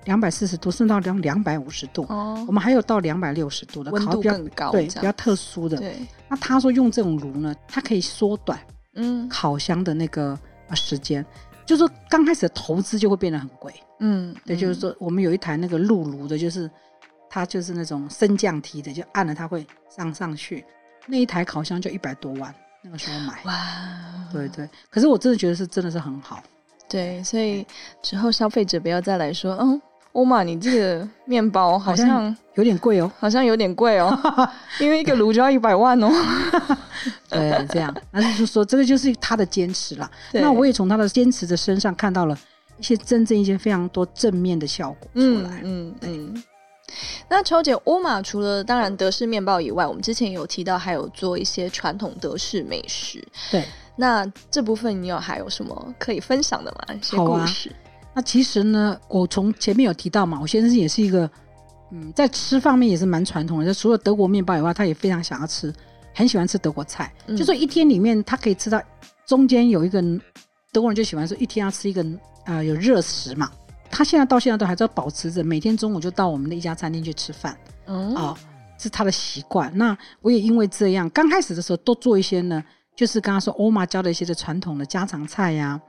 两百四十度，甚至到两两百五十度。哦，我们还有到两百六十度的，温度更高，对，比较特殊的。对，那他说用这种炉呢，它可以缩短嗯烤箱的那个时间，嗯、就是说刚开始的投资就会变得很贵。嗯，对，就是说我们有一台那个露炉的，就是它就是那种升降梯的，就按了它会上上去。那一台烤箱就一百多万，那个时候买。哇，对对。可是我真的觉得是真的是很好。对，所以之后消费者不要再来说，嗯。欧玛，你这个面包好像，有点贵哦，好像有点贵哦，[LAUGHS] 因为一个炉就要一百万哦。[LAUGHS] 对，这样，那就是说，这个就是他的坚持啦。那我也从他的坚持的身上看到了一些真正一些非常多正面的效果出来。嗯嗯。嗯那秋姐，欧玛除了当然德式面包以外，我们之前有提到还有做一些传统德式美食。对，那这部分你有还有什么可以分享的吗？一些故事。那其实呢，我从前面有提到嘛，我先生也是一个，嗯，在吃方面也是蛮传统的。就除了德国面包以外，他也非常想要吃，很喜欢吃德国菜。嗯、就说一天里面他可以吃到中间有一个德国人就喜欢说一天要吃一个啊、呃、有热食嘛。他现在到现在都还在保持着，每天中午就到我们的一家餐厅去吃饭。嗯，啊、哦，是他的习惯。那我也因为这样，刚开始的时候都做一些呢，就是刚刚说欧玛教的一些的传统的家常菜呀、啊。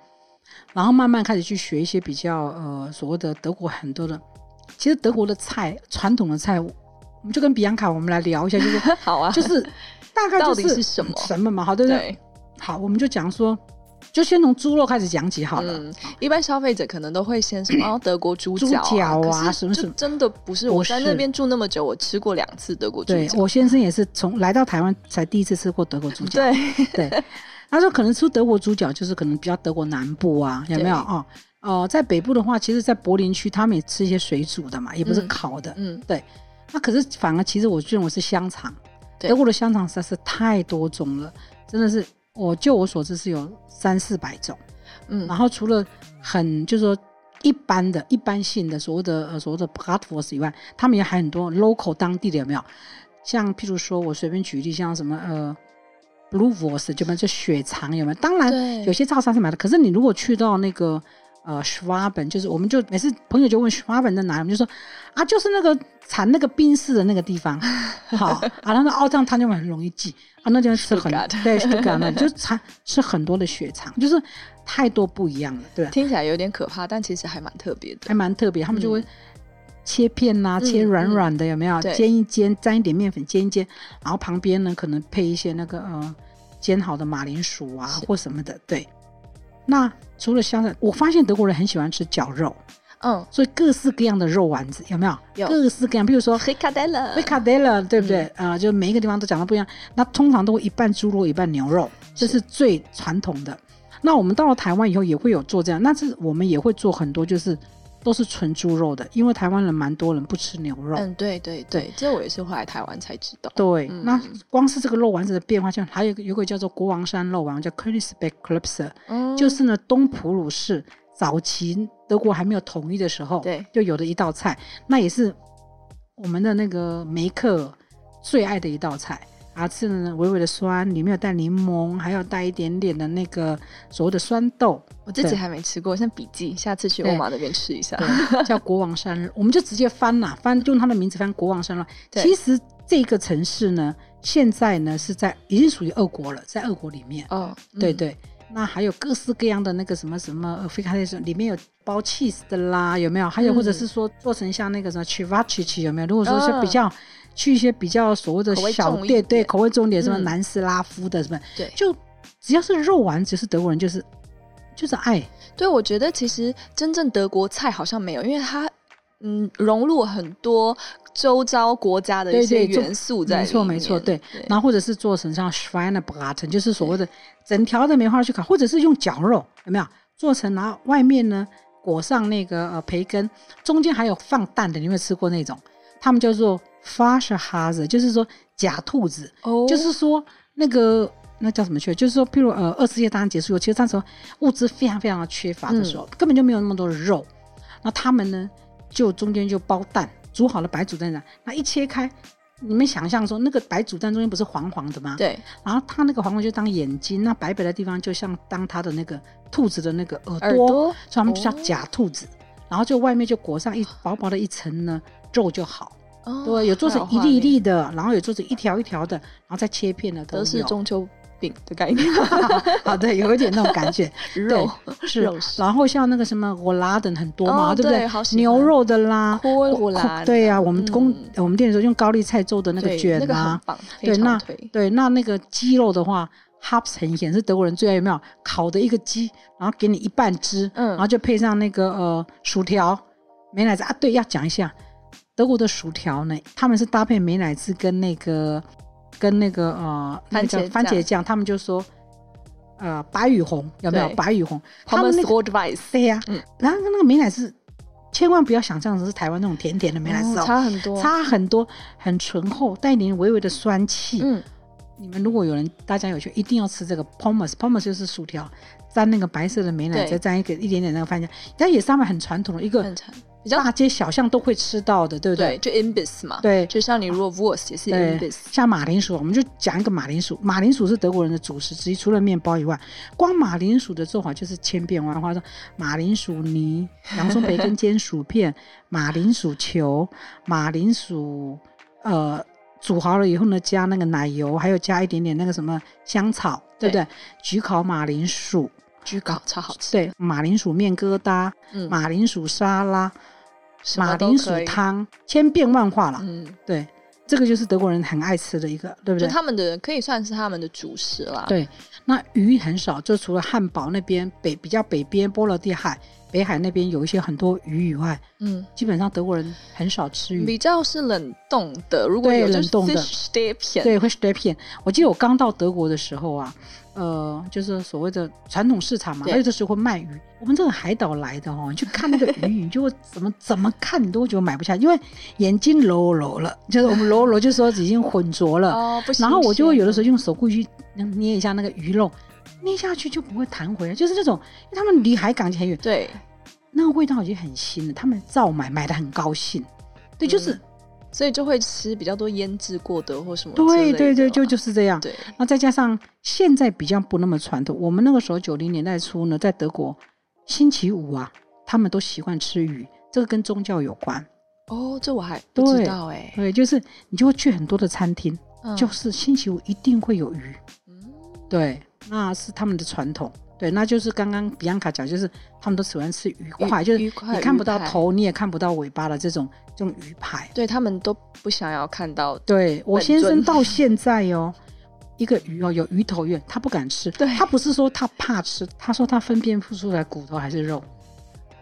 然后慢慢开始去学一些比较呃所谓的德国很多的，其实德国的菜传统的菜，我们就跟比安卡我们来聊一下，就是 [LAUGHS] 好啊，就是 [LAUGHS] 大概就是，是什么什么嘛，好对不对？对好，我们就讲说，就先从猪肉开始讲起好了。嗯，一般消费者可能都会先什么 [CLEARS THROAT] 德国猪脚啊，什么什么，真的不是。我在那边住那么久，我吃过两次德国猪脚。对，我先生也是从来到台湾才第一次吃过德国猪脚。对对。[LAUGHS] 对他说：“可能出德国主角，就是可能比较德国南部啊，有没有哦？哦、呃，在北部的话，其实，在柏林区，他们也吃一些水煮的嘛，也不是烤的。嗯，嗯对。那可是反而，其实我认为是香肠。德国的香肠实在是太多种了，真的是，我就我所知是有三四百种。嗯，然后除了很就是说一般的一般性的所谓的呃所谓的 Bratwurst 以外，他们也还很多 local 当地的有没有？像譬如说我随便举例，像什么呃 Blutwurst 就没有就血肠有没有？当然有些超市是买的，可是你如果去到那个。呃，Schwaben 就是，我们就每次朋友就问 Schwaben 在哪里，我们就说啊，就是那个产那个冰室的那个地方，好啊，那个奥藏汤就很容易记啊，那地方吃很对，是干嘛？就产吃很多的血肠，就是太多不一样了，对。听起来有点可怕，但其实还蛮特别的，还蛮特别。他们就会切片呐、切软软的，有没有？嗯、煎一煎，沾一点面粉煎一煎，然后旁边呢可能配一些那个呃煎好的马铃薯啊或什么的，对。那除了香菜，我发现德国人很喜欢吃绞肉，嗯，所以各式各样的肉丸子有没有？有各式各样，比如说 Frikadelle，Frikadelle，对不对？啊、嗯呃，就每一个地方都讲的不一样。那通常都会一半猪肉，一半牛肉，这是最传统的。那我们到了台湾以后也会有做这样，那是我们也会做很多，就是。都是纯猪肉的，因为台湾人蛮多人不吃牛肉。嗯，对对对，这我也是后来台湾才知道。对，嗯、那光是这个肉丸子的变化，像还有个有个叫做国王山肉丸，叫 Königsberg 嗯，就是呢东普鲁士早期德国还没有统一的时候，对，就有的一道菜，那也是我们的那个梅克最爱的一道菜。啊，吃的呢，微微的酸，里面有带柠檬，还有带一点点的那个所谓的酸豆。我自己还没吃过，先笔记，下次去欧玛那边吃一下。叫国王山，我们就直接翻啦，翻用它的名字翻国王山了。对其实这个城市呢，现在呢是在已经属于俄国了，在俄国里面。哦，嗯、对对，那还有各式各样的那个什么什么 Frikadelle 里面有包 cheese 的啦，有没有？还有或者是说做成像那个什么 Cevapcici 有没有？如果说是比较。哦去一些比较所谓的小店，对，口味重点，什么南斯拉夫的什么，对，就只要是肉丸只，是德国人就是就是爱。对，我觉得其实真正德国菜好像没有，因为它嗯融入很多周遭国家的一些元素在里面。没错没错，对。然后或者是做成像 Schweinebraten，就是所谓的整条的梅花去烤，或者是用绞肉，有没有做成？然后外面呢裹上那个呃培根，中间还有放蛋的，你有没有吃过那种？他们叫做。Flaschhase 就是说假兔子，oh. 就是说那个那叫什么去？就是说，譬如呃，二次世界大战结束以后，其实那时候物资非常非常的缺乏的时候，嗯、根本就没有那么多的肉。那他们呢，就中间就包蛋，煮好了白煮蛋，那一切开，你们想象说那个白煮蛋中间不是黄黄的吗？对。然后它那个黄黄就当眼睛，那白白的地方就像当它的那个兔子的那个耳朵，耳朵所以他们就叫假兔子。Oh. 然后就外面就裹上一薄薄的一层呢肉就好。哦、对，有做成一粒一粒的，然后有做成一条一条的，然后再切片的都，都是中秋饼的概念。[LAUGHS] 好的，有一点那种感觉，[LAUGHS] 肉是。然后像那个什么我拉的很多嘛，哦、对不对？对牛肉的啦，对呀、啊，我们公、嗯、我们店里说用高丽菜做的那个卷啊，对，那对那那个鸡肉的话，Haps 很显是德国人最爱有没有烤的一个鸡，然后给你一半汁，嗯，然后就配上那个呃薯条、美乃滋啊，对，要讲一下。德国的薯条呢，他们是搭配美乃滋跟那个跟那个呃番茄番茄酱，他们就说呃白与红有没有？白与红？他们那个对呀，嗯，然后那个美乃滋千万不要想象成是台湾那种甜甜的美乃滋，哦，差很多，差很多，很醇厚，带一点微微的酸气。嗯，你们如果有人大家有去，一定要吃这个 Pommes，Pommes 就是薯条沾那个白色的美乃滋，再沾一个一点点那个番茄，但也是他们很传统的一个。比较大街小巷都会吃到的，对不对？对，就 Imbiss 嘛。对，就像你如果 Wurst 也是 Imbiss。像马铃薯，我们就讲一个马铃薯。马铃薯是德国人的主食之一，除了面包以外，光马铃薯的做法就是千变万化。说马铃薯泥、洋葱培根煎薯片、[LAUGHS] 马铃薯球、马铃薯呃煮好了以后呢，加那个奶油，还有加一点点那个什么香草，对不对？焗烤马铃薯。焗烤超好吃，对，马铃薯面疙瘩，嗯，马铃薯沙拉，马铃薯汤，千变万化了，嗯，对，这个就是德国人很爱吃的一个，对不对？就他们的可以算是他们的主食啦。对，那鱼很少，就除了汉堡那边北比较北边波罗的海。北海那边有一些很多鱼以外，嗯，基本上德国人很少吃鱼，比较是冷冻的。如果有冷冻的对，会 Stäbchen。我记得我刚到德国的时候啊，呃，就是所谓的传统市场嘛，还有的时候会卖鱼。我们这个海岛来的哦，[LAUGHS] 你去看那个鱼，你就会怎么怎么看，你都会觉得买不下，因为眼睛揉揉了，就是我们揉揉，就是说已经混浊了。哦，不行。然后我就会有的时候用手过去捏一下那个鱼肉。捏下去就不会弹回来，就是这种，因为他们离海港很远。对，那个味道已经很新了，他们照买，买的很高兴。对，就是。嗯所以就会吃比较多腌制过的或什么。对对对，就就是这样。对，那再加上现在比较不那么传统，我们那个时候九零年代初呢，在德国，星期五啊，他们都习惯吃鱼，这个跟宗教有关。哦，这我还不知道哎。对，就是你就会去很多的餐厅，嗯、就是星期五一定会有鱼。嗯，对，那是他们的传统。对，那就是刚刚比安卡讲，就是他们都喜欢吃鱼块，就是你看不到头，你也看不到尾巴的这种这种鱼排。对，他们都不想要看到。对，我先生到 [LAUGHS] 现在哦，一个鱼哦有鱼头鱼，他不敢吃。对，他不是说他怕吃，他说他分辨不出来骨头还是肉。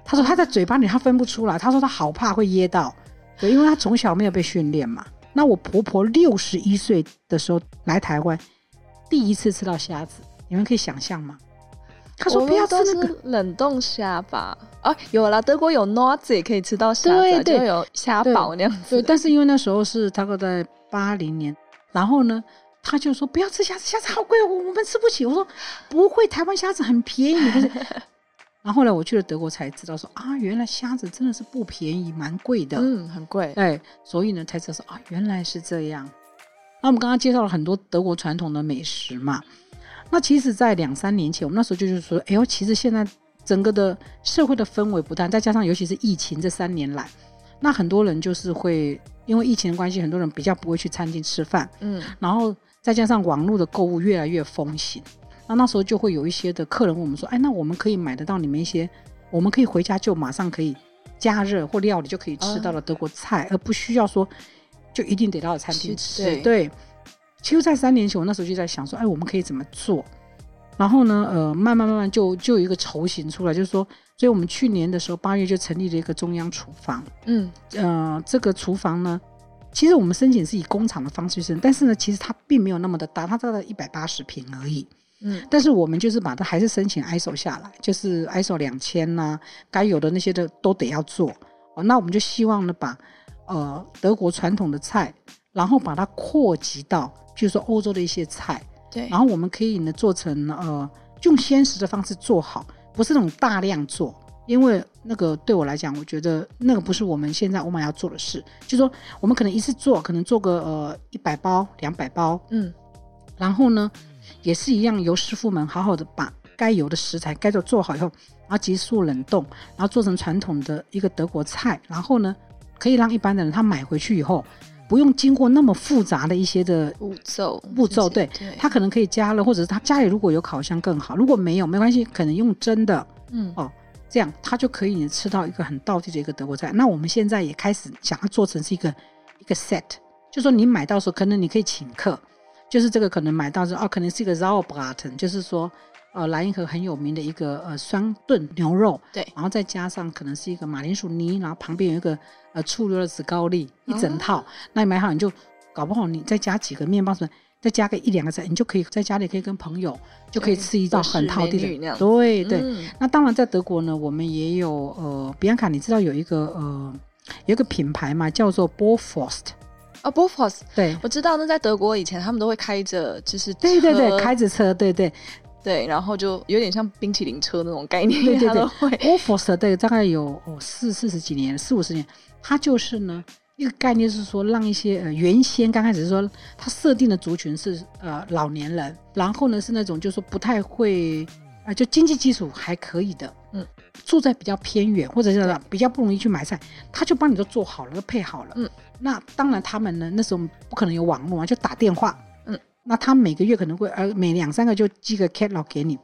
他说他在嘴巴里他分不出来，他说他好怕会噎到。对，因为他从小没有被训练嘛。那我婆婆六十一岁的时候来台湾，第一次吃到虾子，你们可以想象吗？他说：“不要吃那个冷冻虾吧。”啊，有了，德国有也可以吃到虾，对对，就有虾堡那样子。对，但是因为那时候是大概在八零年，然后呢，他就说不要吃虾子，虾子好贵，我我们吃不起。我说不会，台湾虾子很便宜。[LAUGHS] 然后后来我去了德国才知道说啊，原来虾子真的是不便宜，蛮贵的，嗯，很贵。哎，所以呢才知道说啊，原来是这样。那我们刚刚介绍了很多德国传统的美食嘛。那其实，在两三年前，我们那时候就是说，哎呦，其实现在整个的社会的氛围不但，再加上尤其是疫情这三年来，那很多人就是会因为疫情的关系，很多人比较不会去餐厅吃饭，嗯，然后再加上网络的购物越来越风行，那那时候就会有一些的客人问我们说，哎，那我们可以买得到你们一些，我们可以回家就马上可以加热或料理就可以吃到的德国菜，嗯、而不需要说就一定得到餐厅吃，对。对其实，在三年前，我那时候就在想说，哎，我们可以怎么做？然后呢，呃，慢慢慢慢就就有一个雏形出来，就是说，所以我们去年的时候八月就成立了一个中央厨房。嗯，呃，这个厨房呢，其实我们申请是以工厂的方式申，但是呢，其实它并没有那么的大，它大概一百八十平而已。嗯，但是我们就是把它还是申请 ISO 下来，就是 ISO 两千呐，该有的那些的都得要做。哦，那我们就希望呢，把呃德国传统的菜，然后把它扩及到。就是说欧洲的一些菜，对，然后我们可以呢做成呃用鲜食的方式做好，不是那种大量做，因为那个对我来讲，我觉得那个不是我们现在欧玛要做的事。就是说我们可能一次做，可能做个呃一百包、两百包，嗯，然后呢也是一样，由师傅们好好的把该有的食材该做做好以后，然后急速冷冻，然后做成传统的一个德国菜，然后呢可以让一般的人他买回去以后。不用经过那么复杂的一些的步骤，步骤对，对，他可能可以加热，或者是他家里如果有烤箱更好，如果没有没关系，可能用蒸的，嗯哦，这样他就可以吃到一个很道地的一个德国菜。那我们现在也开始想要做成是一个一个 set，就说你买到时候可能你可以请客，就是这个可能买到时候哦，可能是一个 Sauerbraten，就是说。呃，莱茵河很有名的一个呃双炖牛肉，对，然后再加上可能是一个马铃薯泥，然后旁边有一个呃醋溜的紫高丽，一整套。哦、那你买好你就搞不好你再加几个面包什么，再加个一两个菜，你就可以在家里可以跟朋友就可以吃一道很套地的。对对、嗯，那当然在德国呢，我们也有呃，比安卡，你知道有一个呃有一个品牌嘛，叫做 Bofrost 哦 Bofrost 对，我知道。那在德国以前他们都会开着就是对对对，开着车，对对。对，然后就有点像冰淇淋车那种概念。对对对，Bofrost 对，大概有哦四四十几年，四五十年，它就是呢一个概念是说，让一些呃原先刚开始是说它设定的族群是呃老年人，然后呢是那种就是说不太会啊、呃，就经济基础还可以的，嗯，住在比较偏远或者是比较不容易去买菜，他就帮你都做好了，都配好了，嗯，那当然他们呢那时候不可能有网络啊，就打电话。那他每个月可能会呃每两三个就寄个 catalog 给你，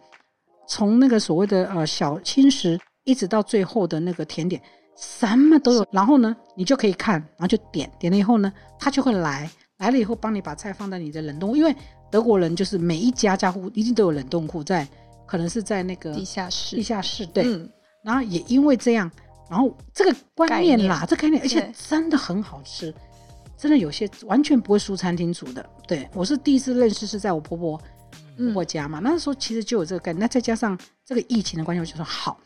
从那个所谓的呃小青食一直到最后的那个甜点，什么都有。然后呢，你就可以看，然后就点点了以后呢，他就会来。来了以后帮你把菜放在你的冷冻库，因为德国人就是每一家家户一定都有冷冻库在，可能是在那个地下室。地下室对、嗯，然后也因为这样，然后这个观念啦，这个概念，而且真的很好吃。真的有些完全不会输餐厅煮的，对，我是第一次认识，是在我婆婆婆婆家嘛，嗯、那时候其实就有这个概念，那再加上这个疫情的关系，我就说好，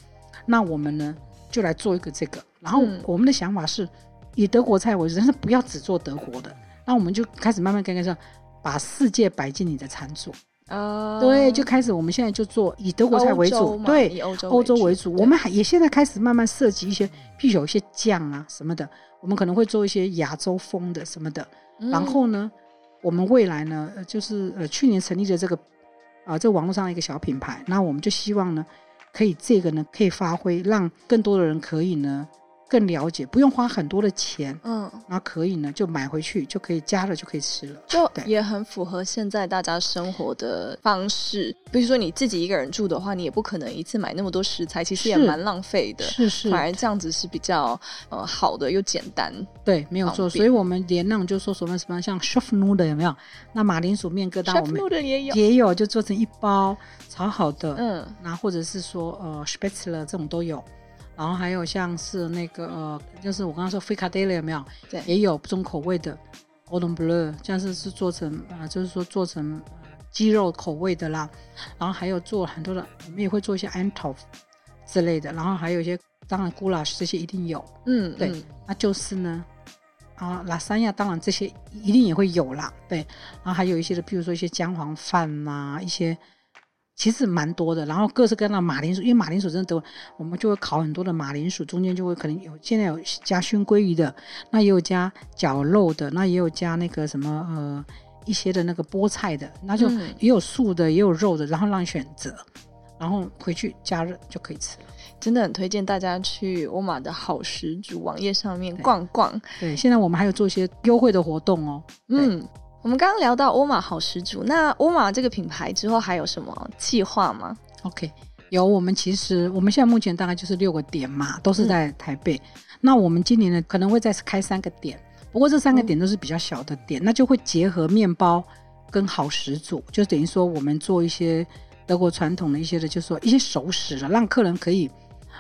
那我们呢就来做一个这个，然后我们的想法是以德国菜为主，但是不要只做德国的，那我们就开始慢慢跟跟上，把世界摆进你的餐桌，啊，对，就开始我们现在就做以德国菜为主，对，以欧洲欧洲为主。我们还也现在开始慢慢设计一些，譬如有一些酱啊什么的，我们可能会做一些亚洲风的什么的。嗯然后呢，我们未来呢，就是呃去年成立的这个啊、呃，这网络上的一个小品牌，那我们就希望呢，可以这个呢可以发挥，让更多的人可以呢。更了解，不用花很多的钱，嗯，然后可以呢，就买回去就可以加了，就可以吃了，就也很符合现在大家生活的方式。比如说你自己一个人住的话，你也不可能一次买那么多食材，其实也蛮浪费的。是是，反而这样子是比较呃好的又简单。对，没有错。所以我们连那种就说什么什么像 chef noodle 有没有？那马铃薯面疙瘩我们也有，也有，就做成一包炒好的，嗯，那或者是说呃 spätzle 这种都有。然后还有像是那个呃，就是我刚刚说 fricadelle 有没有？对，也有不同口味的 Golden bleu，像是是做成啊、呃，就是说做成、呃、鸡肉口味的啦。然后还有做很多的，我们也会做一些 Eintopf 之类的。然后还有一些，当然 goulash 这些一定有。嗯，对，嗯那就是呢，啊，拉三亚当然这些一定也会有啦。对，然后还有一些的，比如说一些姜黄饭呐、啊，一些。其实蛮多的，然后各式各样的马铃薯，因为马铃薯真的都，我们就会烤很多的马铃薯，中间就会可能有现在有加熏鲑鱼的，那也有加绞肉的，那也有加那个什么呃一些的那个菠菜的，那就也有素的，也有肉的，然后让你选择，然后回去加热就可以吃了。真的很推荐大家去沃尔玛的好食主网页上面逛逛。对，对，现在我们还有做一些优惠的活动哦。嗯。我们刚刚聊到欧玛好食主，那欧玛这个品牌之后还有什么计划吗？OK，有。我们其实我们现在目前大概就是六个点嘛，都是在台北。嗯、那我们今年呢可能会再开三个点，不过这三个点都是比较小的点，嗯、那就会结合面包跟好食主，就等于说我们做一些德国传统的一些的，就是说一些熟食了，让客人可以。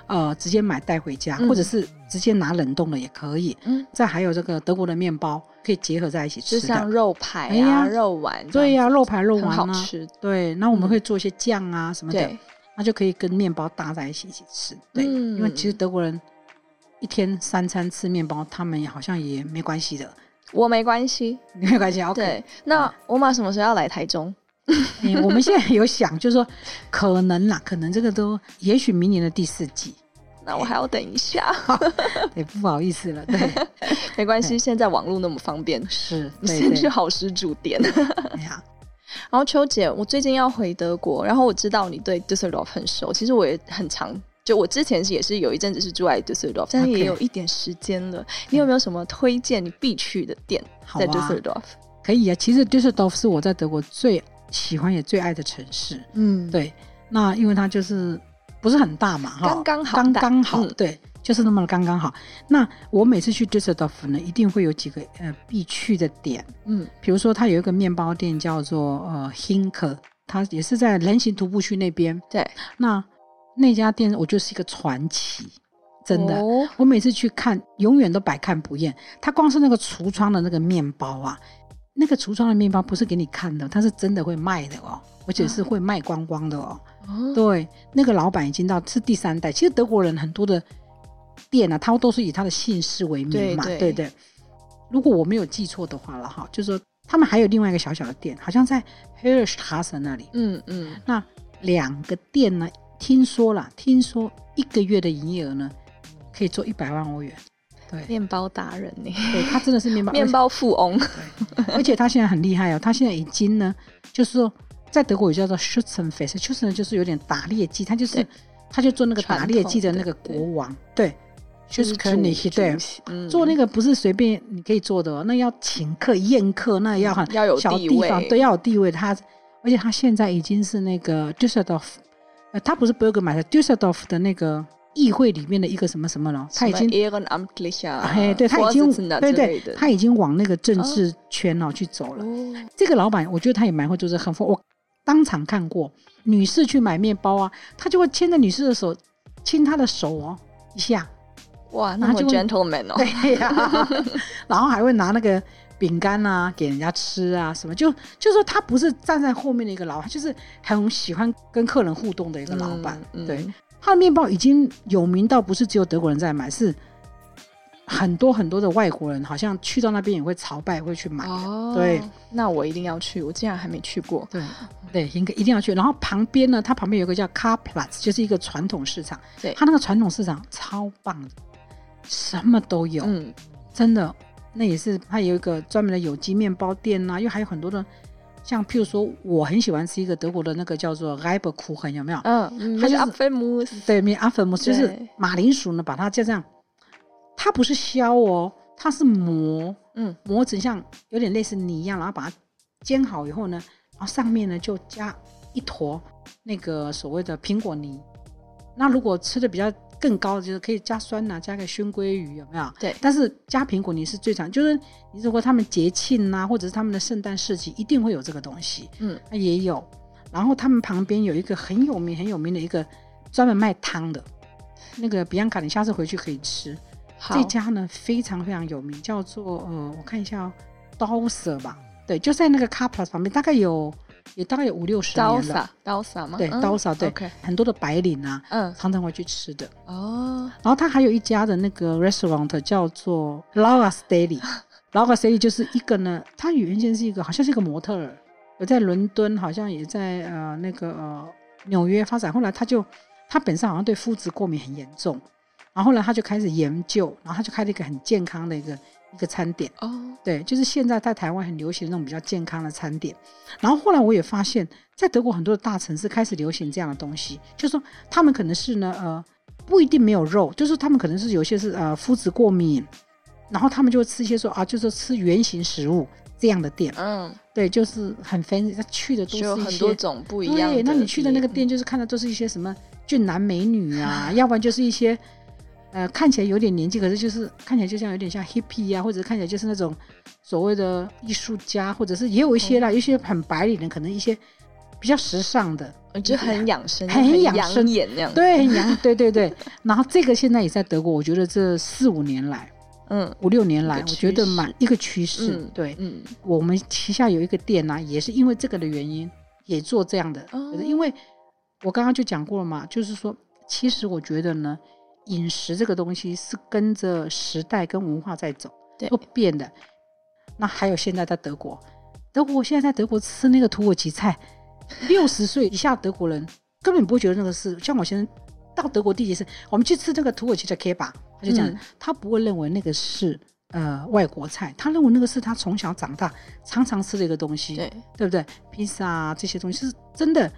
呃，直接买带回家，嗯、或者是直接拿冷冻的也可以。嗯，再还有这个德国的面包，可以结合在一起吃，就像肉排啊、哎、呀肉丸。对呀、啊，肉排、肉丸、啊、好吃。对，那我们会做一些酱啊什么的，对那就可以跟面包搭在一起一起吃。对，嗯、因为其实德国人一天三餐吃面包，他们好像也没关系的。我没关系，你没关系。OK。对，那我马什么时候要来台中？嗯，我们现在有想，就是说，可能啦，可能这个都，也许明年的第四季，那我还要等一下，[LAUGHS] 也，不好意思了，对，[LAUGHS] 没关系，现在网络那么方便，是，你先去好食主店。[LAUGHS] 哎呀，然后秋姐，我最近要回德国，然后我知道你对 Düsseldorf 很熟，其实我也很常，就我之前也是有一阵子是住在 Düsseldorf，但是也有一点时间了，你有没有什么推荐你必去的店在 Düsseldorf？可以啊，其实 Düsseldorf 是我在德国最。喜欢也最爱的城市，嗯，对，那因为它就是不是很大嘛，哈，刚刚好，刚刚好，嗯、对，就是那么刚刚好。那我每次去 Düsseldorf 呢，一定会有几个呃必去的点，嗯，比如说它有一个面包店叫做呃 Hinker，它也是在人行徒步区那边，对，那那家店我觉得是一个传奇，真的，哦、我每次去看，永远都百看不厌。它光是那个橱窗的那个面包啊。那个橱窗的面包不是给你看的，它是真的会卖的哦，而且是会卖光光的哦。哦对，那个老板已经到是第三代。其实德国人很多的店啊，他都是以他的姓氏为名嘛，对对，对对。如果我没有记错的话了哈，就是说他们还有另外一个小小的店，好像在 h e r s t r a s e 那里。嗯嗯。嗯那两个店呢，听说了，听说一个月的营业额呢，可以做一百万欧元。对，面包达人呢？对，他真的是面包 [LAUGHS] 面包富翁。对，而且他现在很厉害哦，他现在已经呢，就是说在德国有叫做 Schützenfest，Schützen 就是有点打猎季，他就是他就做那个打猎季的那个国王，对，就是可能你对，做那个不是随便你可以做的哦，那要请客宴客，那要很要有小地方，对，要有地位。他而且他现在已经是那个 Dusseldorf，呃，他不是 Burgermeister Dusseldorf 的那个。议会里面的一个什么什么了？他已经，哎，对，他已经，对对，他已经往那个政治圈哦去走了。这个老板，我觉得他也蛮会做这很疯。我当场看过，女士去买面包啊，他就会牵着女士的手，亲她的手哦一下。哇，那么 gentleman 哦。对呀，[LAUGHS] 然后还会拿那个饼干啊给人家吃啊，什么就就说他不是站在后面的一个老板，就是很喜欢跟客人互动的一个老板。对。他的面包已经有名到不是只有德国人在买，是很多很多的外国人好像去到那边也会朝拜，会去买。哦，对，那我一定要去，我竟然还没去过。对对，应该一定要去。然后旁边呢，它旁边有个叫 Carplus，就是一个传统市场。对，它那个传统市场超棒的，什么都有。嗯，真的，那也是它有一个专门的有机面包店呐、啊，又还有很多的。像譬如说，我很喜欢吃一个德国的那个叫做 r i b e r k u c h e n 有没有？嗯，它是阿芬姆斯，对，米阿芬姆斯就是马铃薯呢，把它就这样，它不是削哦，它是磨，嗯，磨成像有点类似泥一样，然后把它煎好以后呢，然后上面呢就加一坨那个所谓的苹果泥。那如果吃的比较更高的就是可以加酸奶、啊，加个熏鲑鱼有没有？对。但是加苹果泥是最常，就是你如果他们节庆呐，或者是他们的圣诞市集，一定会有这个东西。嗯，那也有。然后他们旁边有一个很有名、很有名的一个专门卖汤的，那个比安卡，你下次回去可以吃。好。这家呢非常非常有名，叫做呃，我看一下哦，刀舍吧。对，就在那个 Carplus 旁边，大概有。也大概有五六十年了。刀舍，刀撒吗？对，刀舍，对，很多的白领啊，嗯，常常会去吃的。哦，然后他还有一家的那个 restaurant 叫做 Laura's [LAUGHS] Deli。Laura's Deli 就是一个呢，他原先是一个好像是一个模特儿，有在伦敦，好像也在呃那个呃纽约发展。后来他就他本身好像对麸质过敏很严重，然后呢他就开始研究，然后他就开了一个很健康的一个。一个餐点哦，对，就是现在在台湾很流行的那种比较健康的餐点。然后后来我也发现，在德国很多的大城市开始流行这样的东西，就是说他们可能是呢，呃，不一定没有肉，就是他们可能是有些是呃麸质过敏，然后他们就会吃一些说啊，就是吃原形食物这样的店。嗯，对，就是很 fancy，他去的都是一些很多种不一样的。对，那你去的那个店就是看的都是一些什么俊男美女啊，[LAUGHS] 要不然就是一些。呃，看起来有点年纪，可是就是看起来就像有点像 hippie 啊，或者看起来就是那种所谓的艺术家，或者是也有一些啦，有、嗯、些很白领的，可能一些比较时尚的，就很养生，很养生眼那样。对，很养，对对对。然后这个现在也在德国，我觉得这四五年来，嗯，五六年来，我觉得蛮一个趋势。嗯、对，嗯，我们旗下有一个店呢、啊，也是因为这个的原因，也做这样的。嗯，因为我刚刚就讲过了嘛，就是说，其实我觉得呢。饮食这个东西是跟着时代跟文化在走，对，不变的。那还有现在在德国，德国现在在德国吃那个土耳其菜，六十岁以下德国人根本不会觉得那个是。像我现在到德国第一次，我们去吃这个土耳其的 kebab，他就讲、嗯、他不会认为那个是呃外国菜，他认为那个是他从小长大常常吃的一个东西，对，对不对？披萨啊这些东西是真的。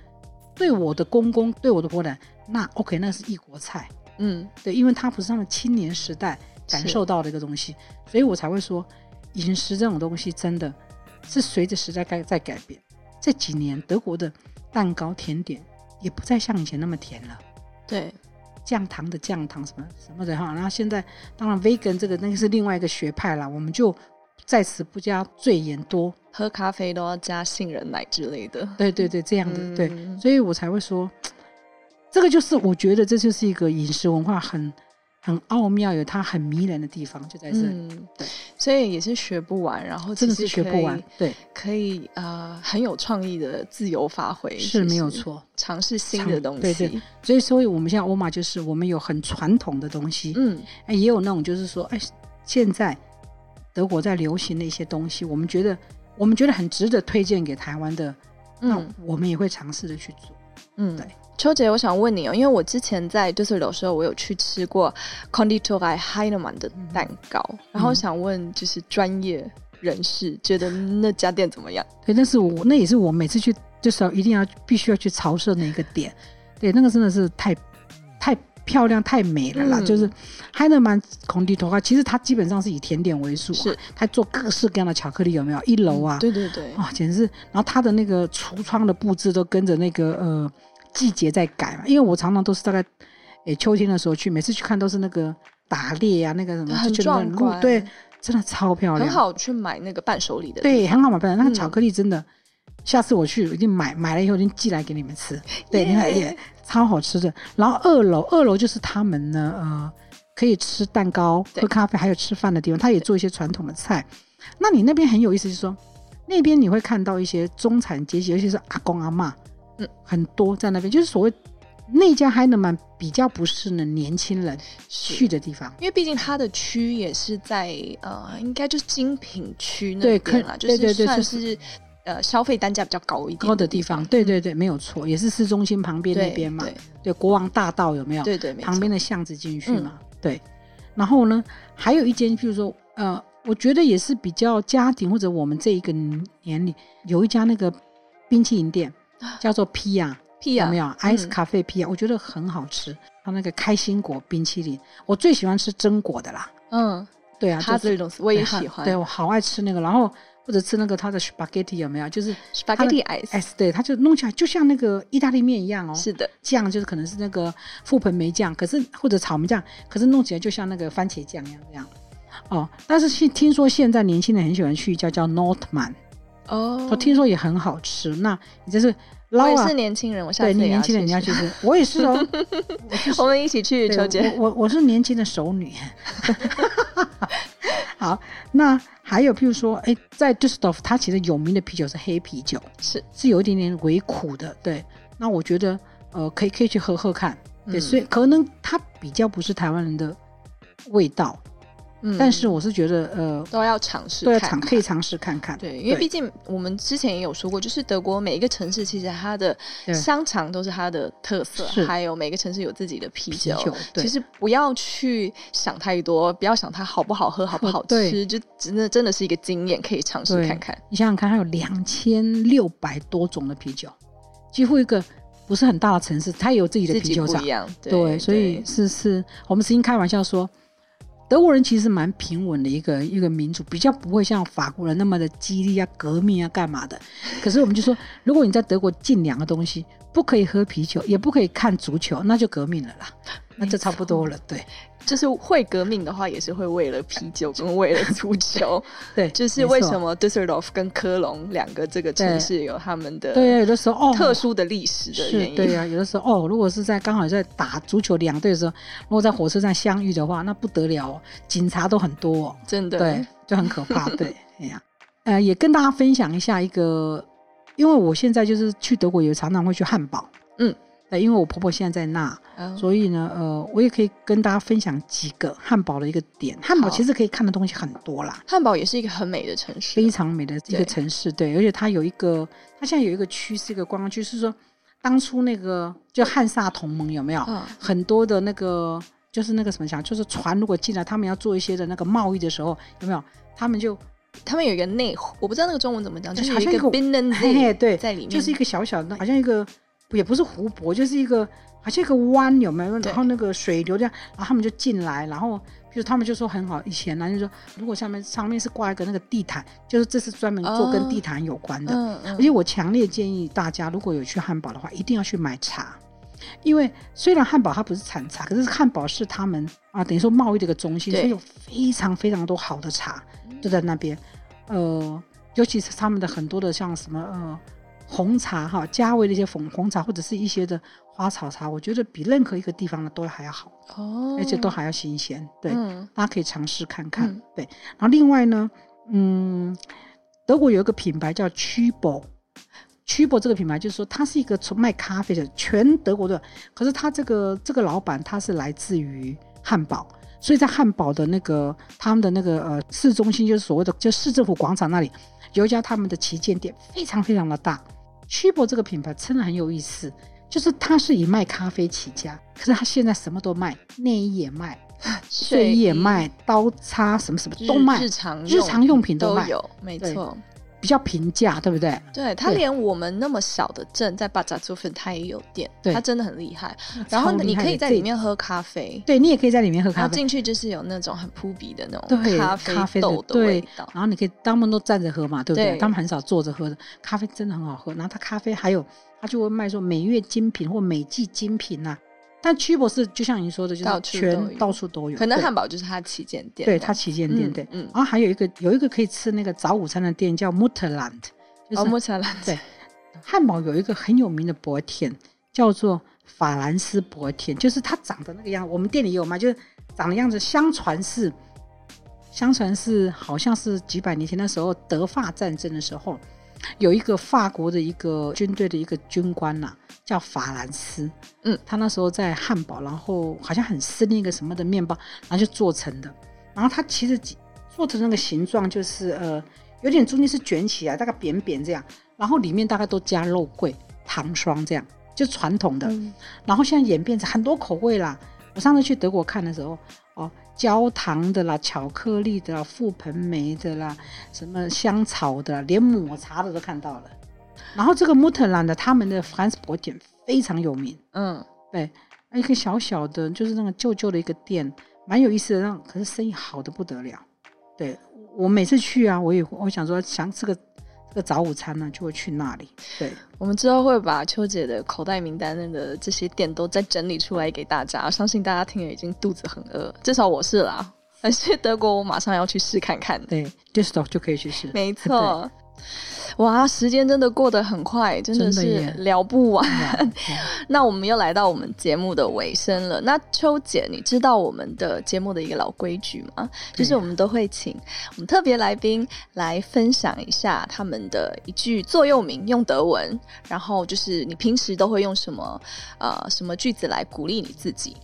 对我的公公，对我的婆婆，那 OK，那是异国菜。嗯，对，因为他不是他们青年时代感受到的一个东西，所以我才会说，饮食这种东西真的是随着时代在在改变。这几年德国的蛋糕甜点也不再像以前那么甜了，对，降糖的降糖什么什么的哈。然后现在当然 vegan 这个那个是另外一个学派了，我们就在此不加赘言多，喝咖啡都要加杏仁奶之类的。对对对，这样的、嗯、对，所以我才会说。这个就是我觉得这就是一个饮食文化很很奥妙，有它很迷人的地方就在这里。嗯，对，所以也是学不完，然后真的是学不完，对，可以呃很有创意的自由发挥是没有错，尝试新的东西。对对，所以所以我们现在欧玛就是我们有很传统的东西，嗯，哎也有那种就是说哎现在德国在流行的一些东西，我们觉得我们觉得很值得推荐给台湾的，嗯，那我们也会尝试着去做，嗯，对。秋姐，我想问你哦，因为我之前在杜塞尔的时候，我有去吃过 Conditorei Heinemann 的蛋糕，嗯、然后想问，就是专业人士觉得那家店怎么样？对，那是我那也是我每次去就是要一定要必须要去朝圣的一个点，对，那个真的是太太漂亮太美了啦。嗯、就是 Heinemann Konditorei，其实它基本上是以甜点为主，是它做各式各样的巧克力，有没有？一楼啊，嗯、对对对，哇，简直是，然后它的那个橱窗的布置都跟着那个呃。季节在改嘛，因为我常常都是大概，诶，秋天的时候去，每次去看都是那个打猎啊，那个什么，很壮观，对，真的超漂亮，很好去买那个伴手礼的，对，很好买伴手礼，那个巧克力真的，嗯、下次我去我一定买，买了以后一定寄来给你们吃，对，你看也超好吃的。然后二楼，二楼就是他们呢，呃，可以吃蛋糕、喝咖啡，还有吃饭的地方，他也做一些传统的菜。那你那边很有意思，就是说那边你会看到一些中产阶级，尤其是阿公阿嬷。很多在那边，就是所谓那家 Heinemann 比较不是呢年轻人去的地方，因为毕竟它的区也是在呃，应该就是精品区那对，边啦，对对对，就是算是呃消费单价比较高一点高的地方。对对对，没有错，也是市中心旁边那边嘛。对，对国王大道有没有？对对，旁边的巷子进去嘛。对。然后呢，还有一间，譬如说呃，我觉得也是比较家庭或者我们这一个年龄有一家那个冰淇淋店，叫做 Pia。有没有 ice 咖啡 Pia？我觉得很好吃。它那个开心果冰淇淋，我最喜欢吃榛果的啦。嗯，对啊，它这种我也喜欢。对，我好爱吃那个。然后或者吃那个它的 spaghetti 有没有？就是 spaghetti ice。对，它就弄起来就像那个意大利面一样哦。是的，酱就是可能是那个覆盆莓酱，可是或者草莓酱，可是弄起来就像那个番茄酱一样这样。哦，但是听听说现在年轻人很喜欢去一家叫 Nordmann。哦，我听说也很好吃。那你这是？我也是年轻人，我下次对，年轻人你要去吃，我也是哦。[LAUGHS] 我们一起去，秋姐。我我是年轻的熟女。[LAUGHS] 好，那还有譬如说，哎，在 Düsseldorf，它其实有名的啤酒是黑啤酒，是是有一点点微苦的。对，那我觉得呃，可以可以去喝喝看。对，所以可能它比较不是台湾人的味道。嗯，但是我是觉得，呃，都要尝试，对，尝可以尝试看看。对，因为毕竟我们之前也有说过，就是德国每一个城市其实它的香肠都是它的特色，还有每个城市有自己的啤酒。其实不要去想太多，不要想它好不好喝，好不好吃，就真的真的是一个经验，可以尝试看看。你想想看，它有两千六百多种的啤酒，几乎一个不是很大的城市，它也有自己的啤酒厂。对，所以是是，我们曾经开玩笑说。德国人其实蛮平稳的一个一个民族，比较不会像法国人那么的激烈啊、革命啊、干嘛的。可是我们就说，如果你在德国进两个东西，不可以喝啤酒，也不可以看足球，那就革命了啦。那就差不多了，对。就是会革命的话，也是会为了啤酒跟为了足球。[LAUGHS] 对，就是为什么 Düsseldorf 跟科隆两个这个城市有他们的对，有的时候哦特殊的历史的原因。对呀，有的时候哦，如果是在刚好在打足球两队的时候，如果在火车站相遇的话，那不得了，警察都很多，真的，对，就很可怕。对，[LAUGHS] 哎呀，呃，也跟大家分享一下一个，因为我现在就是去德国也常常会去汉堡，嗯。因为我婆婆现在在那，oh. 所以呢，呃，我也可以跟大家分享几个汉堡的一个点。汉堡其实可以看的东西很多啦。汉堡也是一个很美的城市，非常美的一个城市。对，对，而且它有一个，它现在有一个区是一个观光区，是说当初那个就汉萨同盟有没有、oh. 很多的那个，就是那个什么讲，就是船如果进来，他们要做一些的那个贸易的时候，有没有？他们就他们有一个内湖，我不知道那个中文怎么讲，就是有一个 Binnensee 对在里面，就是一个小小的，好像一个。也不是湖泊，就是一个好像一个湾，有没有？然后那个水流这样，然后他们就进来，然后比如他们就说很好，以前呢就说，如果下面上面是挂一个那个地毯，就是这是专门做跟地毯有关的。哦嗯嗯、而且我强烈建议大家，如果有去汉堡的话，一定要去买茶，因为虽然汉堡它不是产茶，可是汉堡是他们啊，等于说贸易的一个中心，所以有非常非常多好的茶就在那边。呃，尤其是他们的很多的像什么呃。红茶哈，加味的一些红红茶或者是一些的花草茶，我觉得比任何一个地方的都还要好哦，而且都还要新鲜。对，嗯、大家可以尝试看看。嗯、对，然后另外呢，嗯，德国有一个品牌叫 Tschübo，Tschübo 这个品牌就是说它是一个从卖咖啡的，全德国的。可是它这个这个老板他是来自于汉堡，所以在汉堡的那个他们的那个呃市中心，就是所谓的就市政府广场那里，有一家他们的旗舰店，非常非常的大。Tschübo 这个品牌真的很有意思，就是它是以卖咖啡起家，可是它现在什么都卖，内衣也卖，睡衣也卖，刀叉什么什么都卖，日常日常用品都卖，都有，没错。比较平价，对不对？对，他连我们那么小的镇，在巴扎祖芬，他也有店。对，他真的很厉害。然后你可以在里面喝咖啡，对，你也可以在里面喝咖啡。然后进去就是有那种很扑鼻的那种咖啡豆的味道。然后你可以他们都站着喝嘛，对不对？他们很少坐着喝的，咖啡真的很好喝。然后他咖啡还有，他就会卖说每月精品或每季精品呐。但 Tschübo 是就像您说的，就是全到处都有。可能汉堡就是它旗舰店，对，它旗舰店对。嗯，然后还有一个有一个可以吃那个早午餐的店叫 Mutterland，哦，Mutterland。对，汉堡有一个很有名的薄甜叫做法兰斯薄甜，就是它长的那个样子。我们店里有卖，就是长的样子。相传是，相传是好像是几百年前的时候德法战争的时候，有一个法国的一个军队的一个军官呐、啊，叫法兰斯。嗯，他那时候在汉堡，然后好像很深一个什么的面包，然后就做成的。然后他其实做成那个形状就是呃，有点中间是卷起来，大概扁扁这样，然后里面大概都加肉桂、糖霜这样，就传统的。嗯、然后现在演变成很多口味啦。我上次去德国看的时候，哦，焦糖的啦，巧克力的啦，覆盆莓的啦，什么香草的，连抹茶的都看到了。然后这个穆特兰的他们的 France Brötchen 非常有名，嗯，对，一个小小的，就是那个旧旧的一个店，蛮有意思的，那可是生意好的不得了。对，我每次去啊，我也我想说想吃个这个早午餐呢，就会去那里。对，我们之后会把秋姐的口袋名单的这些店都再整理出来给大家，相信大家听了已经肚子很饿，至少我是啦。而且德国我马上要去试看看，对，Düsseldorf 就可以去试，没错。[LAUGHS] 哇，时间真的过得很快，真的是聊不完。[LAUGHS] 那我们又来到我们节目的尾声了。那秋姐，你知道我们的节目的一个老规矩吗？就是我们都会请我们特别来宾来分享一下他们的一句座右铭，用德文。然后就是你平时都会用什么呃什么句子来鼓励你自己？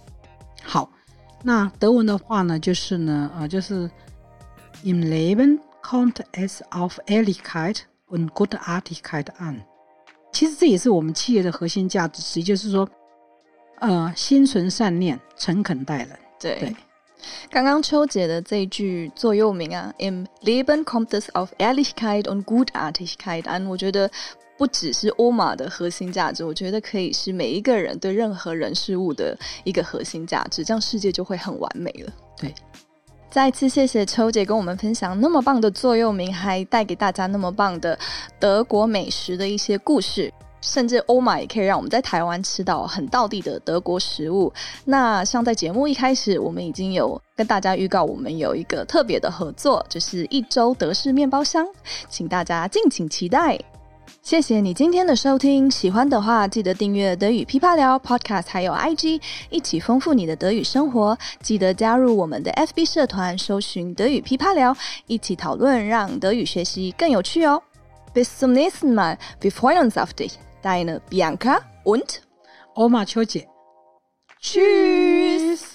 好，那德文的话呢，就是呢，呃，就是 im Leben kommt es auf Ehrlichkeit und Gutartigkeit an。其实这也是我们企业的核心价值，实际就是说，呃，心存善念，诚恳待人。对，对刚刚秋姐的这一句座右铭啊，im Leben kommt es auf Ehrlichkeit und Gutartigkeit an，我觉得不只是欧玛的核心价值，我觉得可以是每一个人对任何人事物的一个核心价值，这样世界就会很完美了。对。再次谢谢秋姐跟我们分享那么棒的座右铭，还带给大家那么棒的德国美食的一些故事，甚至欧玛也可以让我们在台湾吃到很道地的德国食物。那像在节目一开始，我们已经有跟大家预告，我们有一个特别的合作，就是一周德式面包箱，请大家敬请期待。谢谢你今天的收听，喜欢的话记得订阅德语噼啪聊 Podcast，还有 IG，一起丰富你的德语生活。记得加入我们的 FB 社团，搜寻德语噼啪聊，一起讨论，让德语学习更有趣哦。Bis zum nächsten Mal, wir freuen uns auf dich, deine Bianca und 欧玛秋姐。Tschüss。